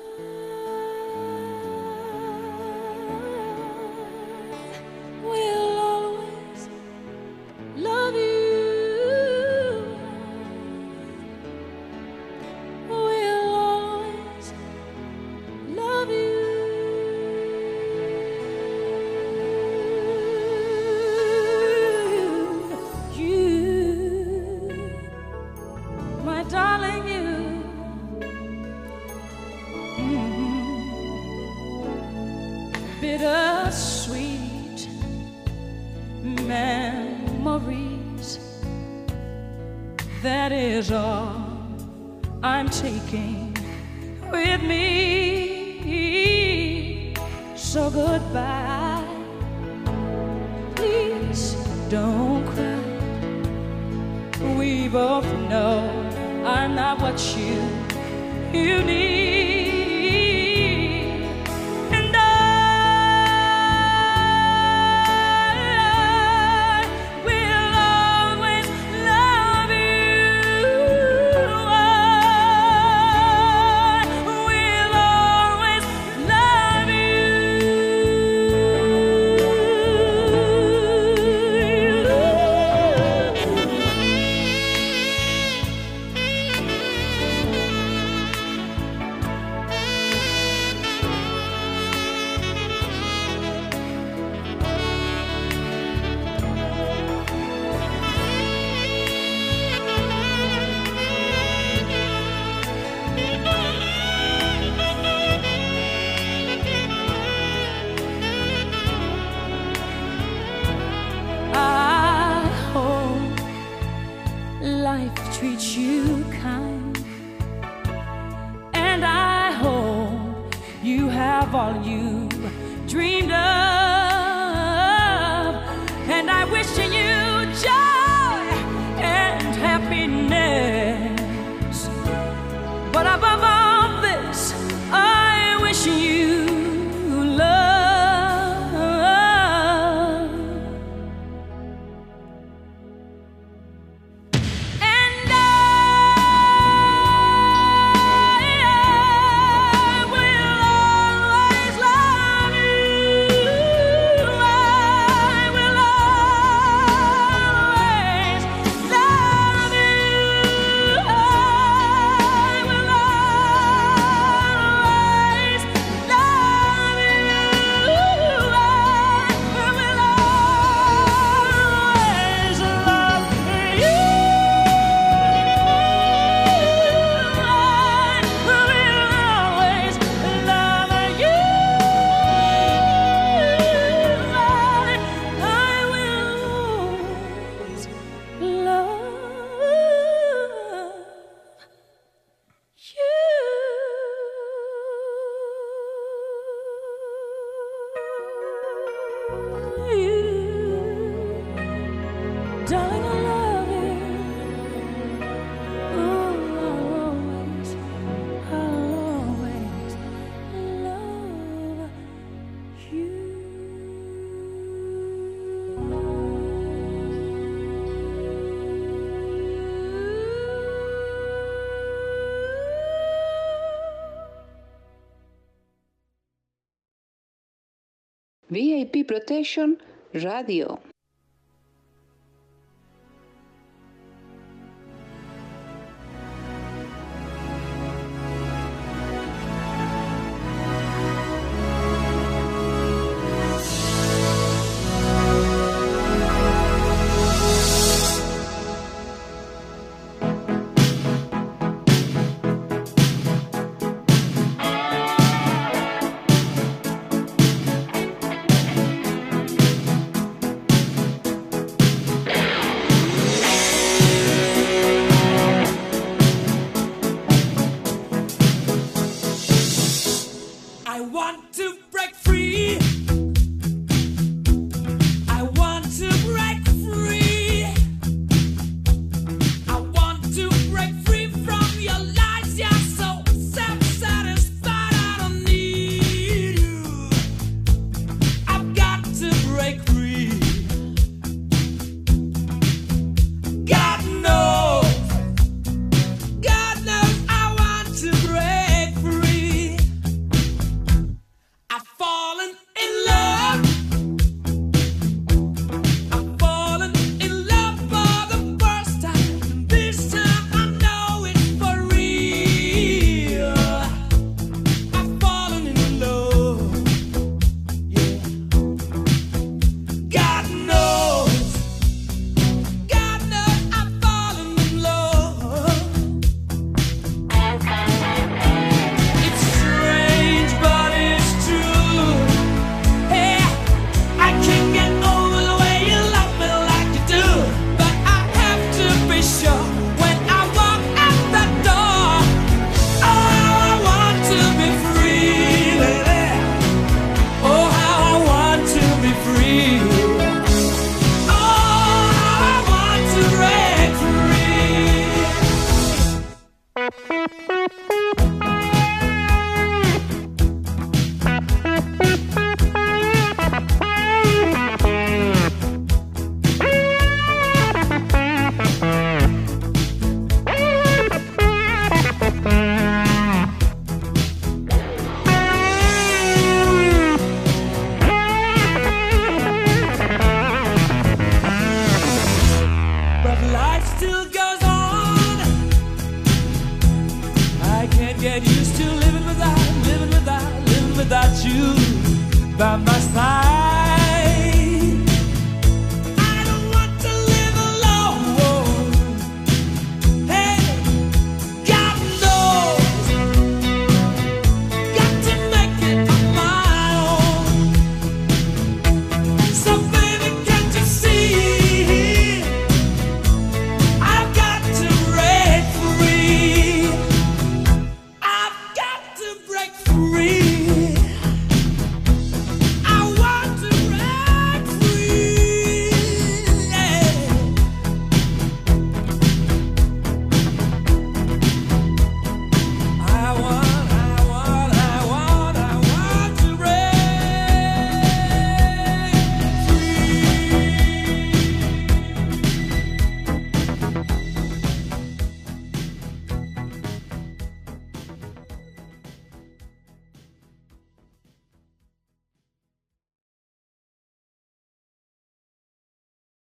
VIP Protection Radio.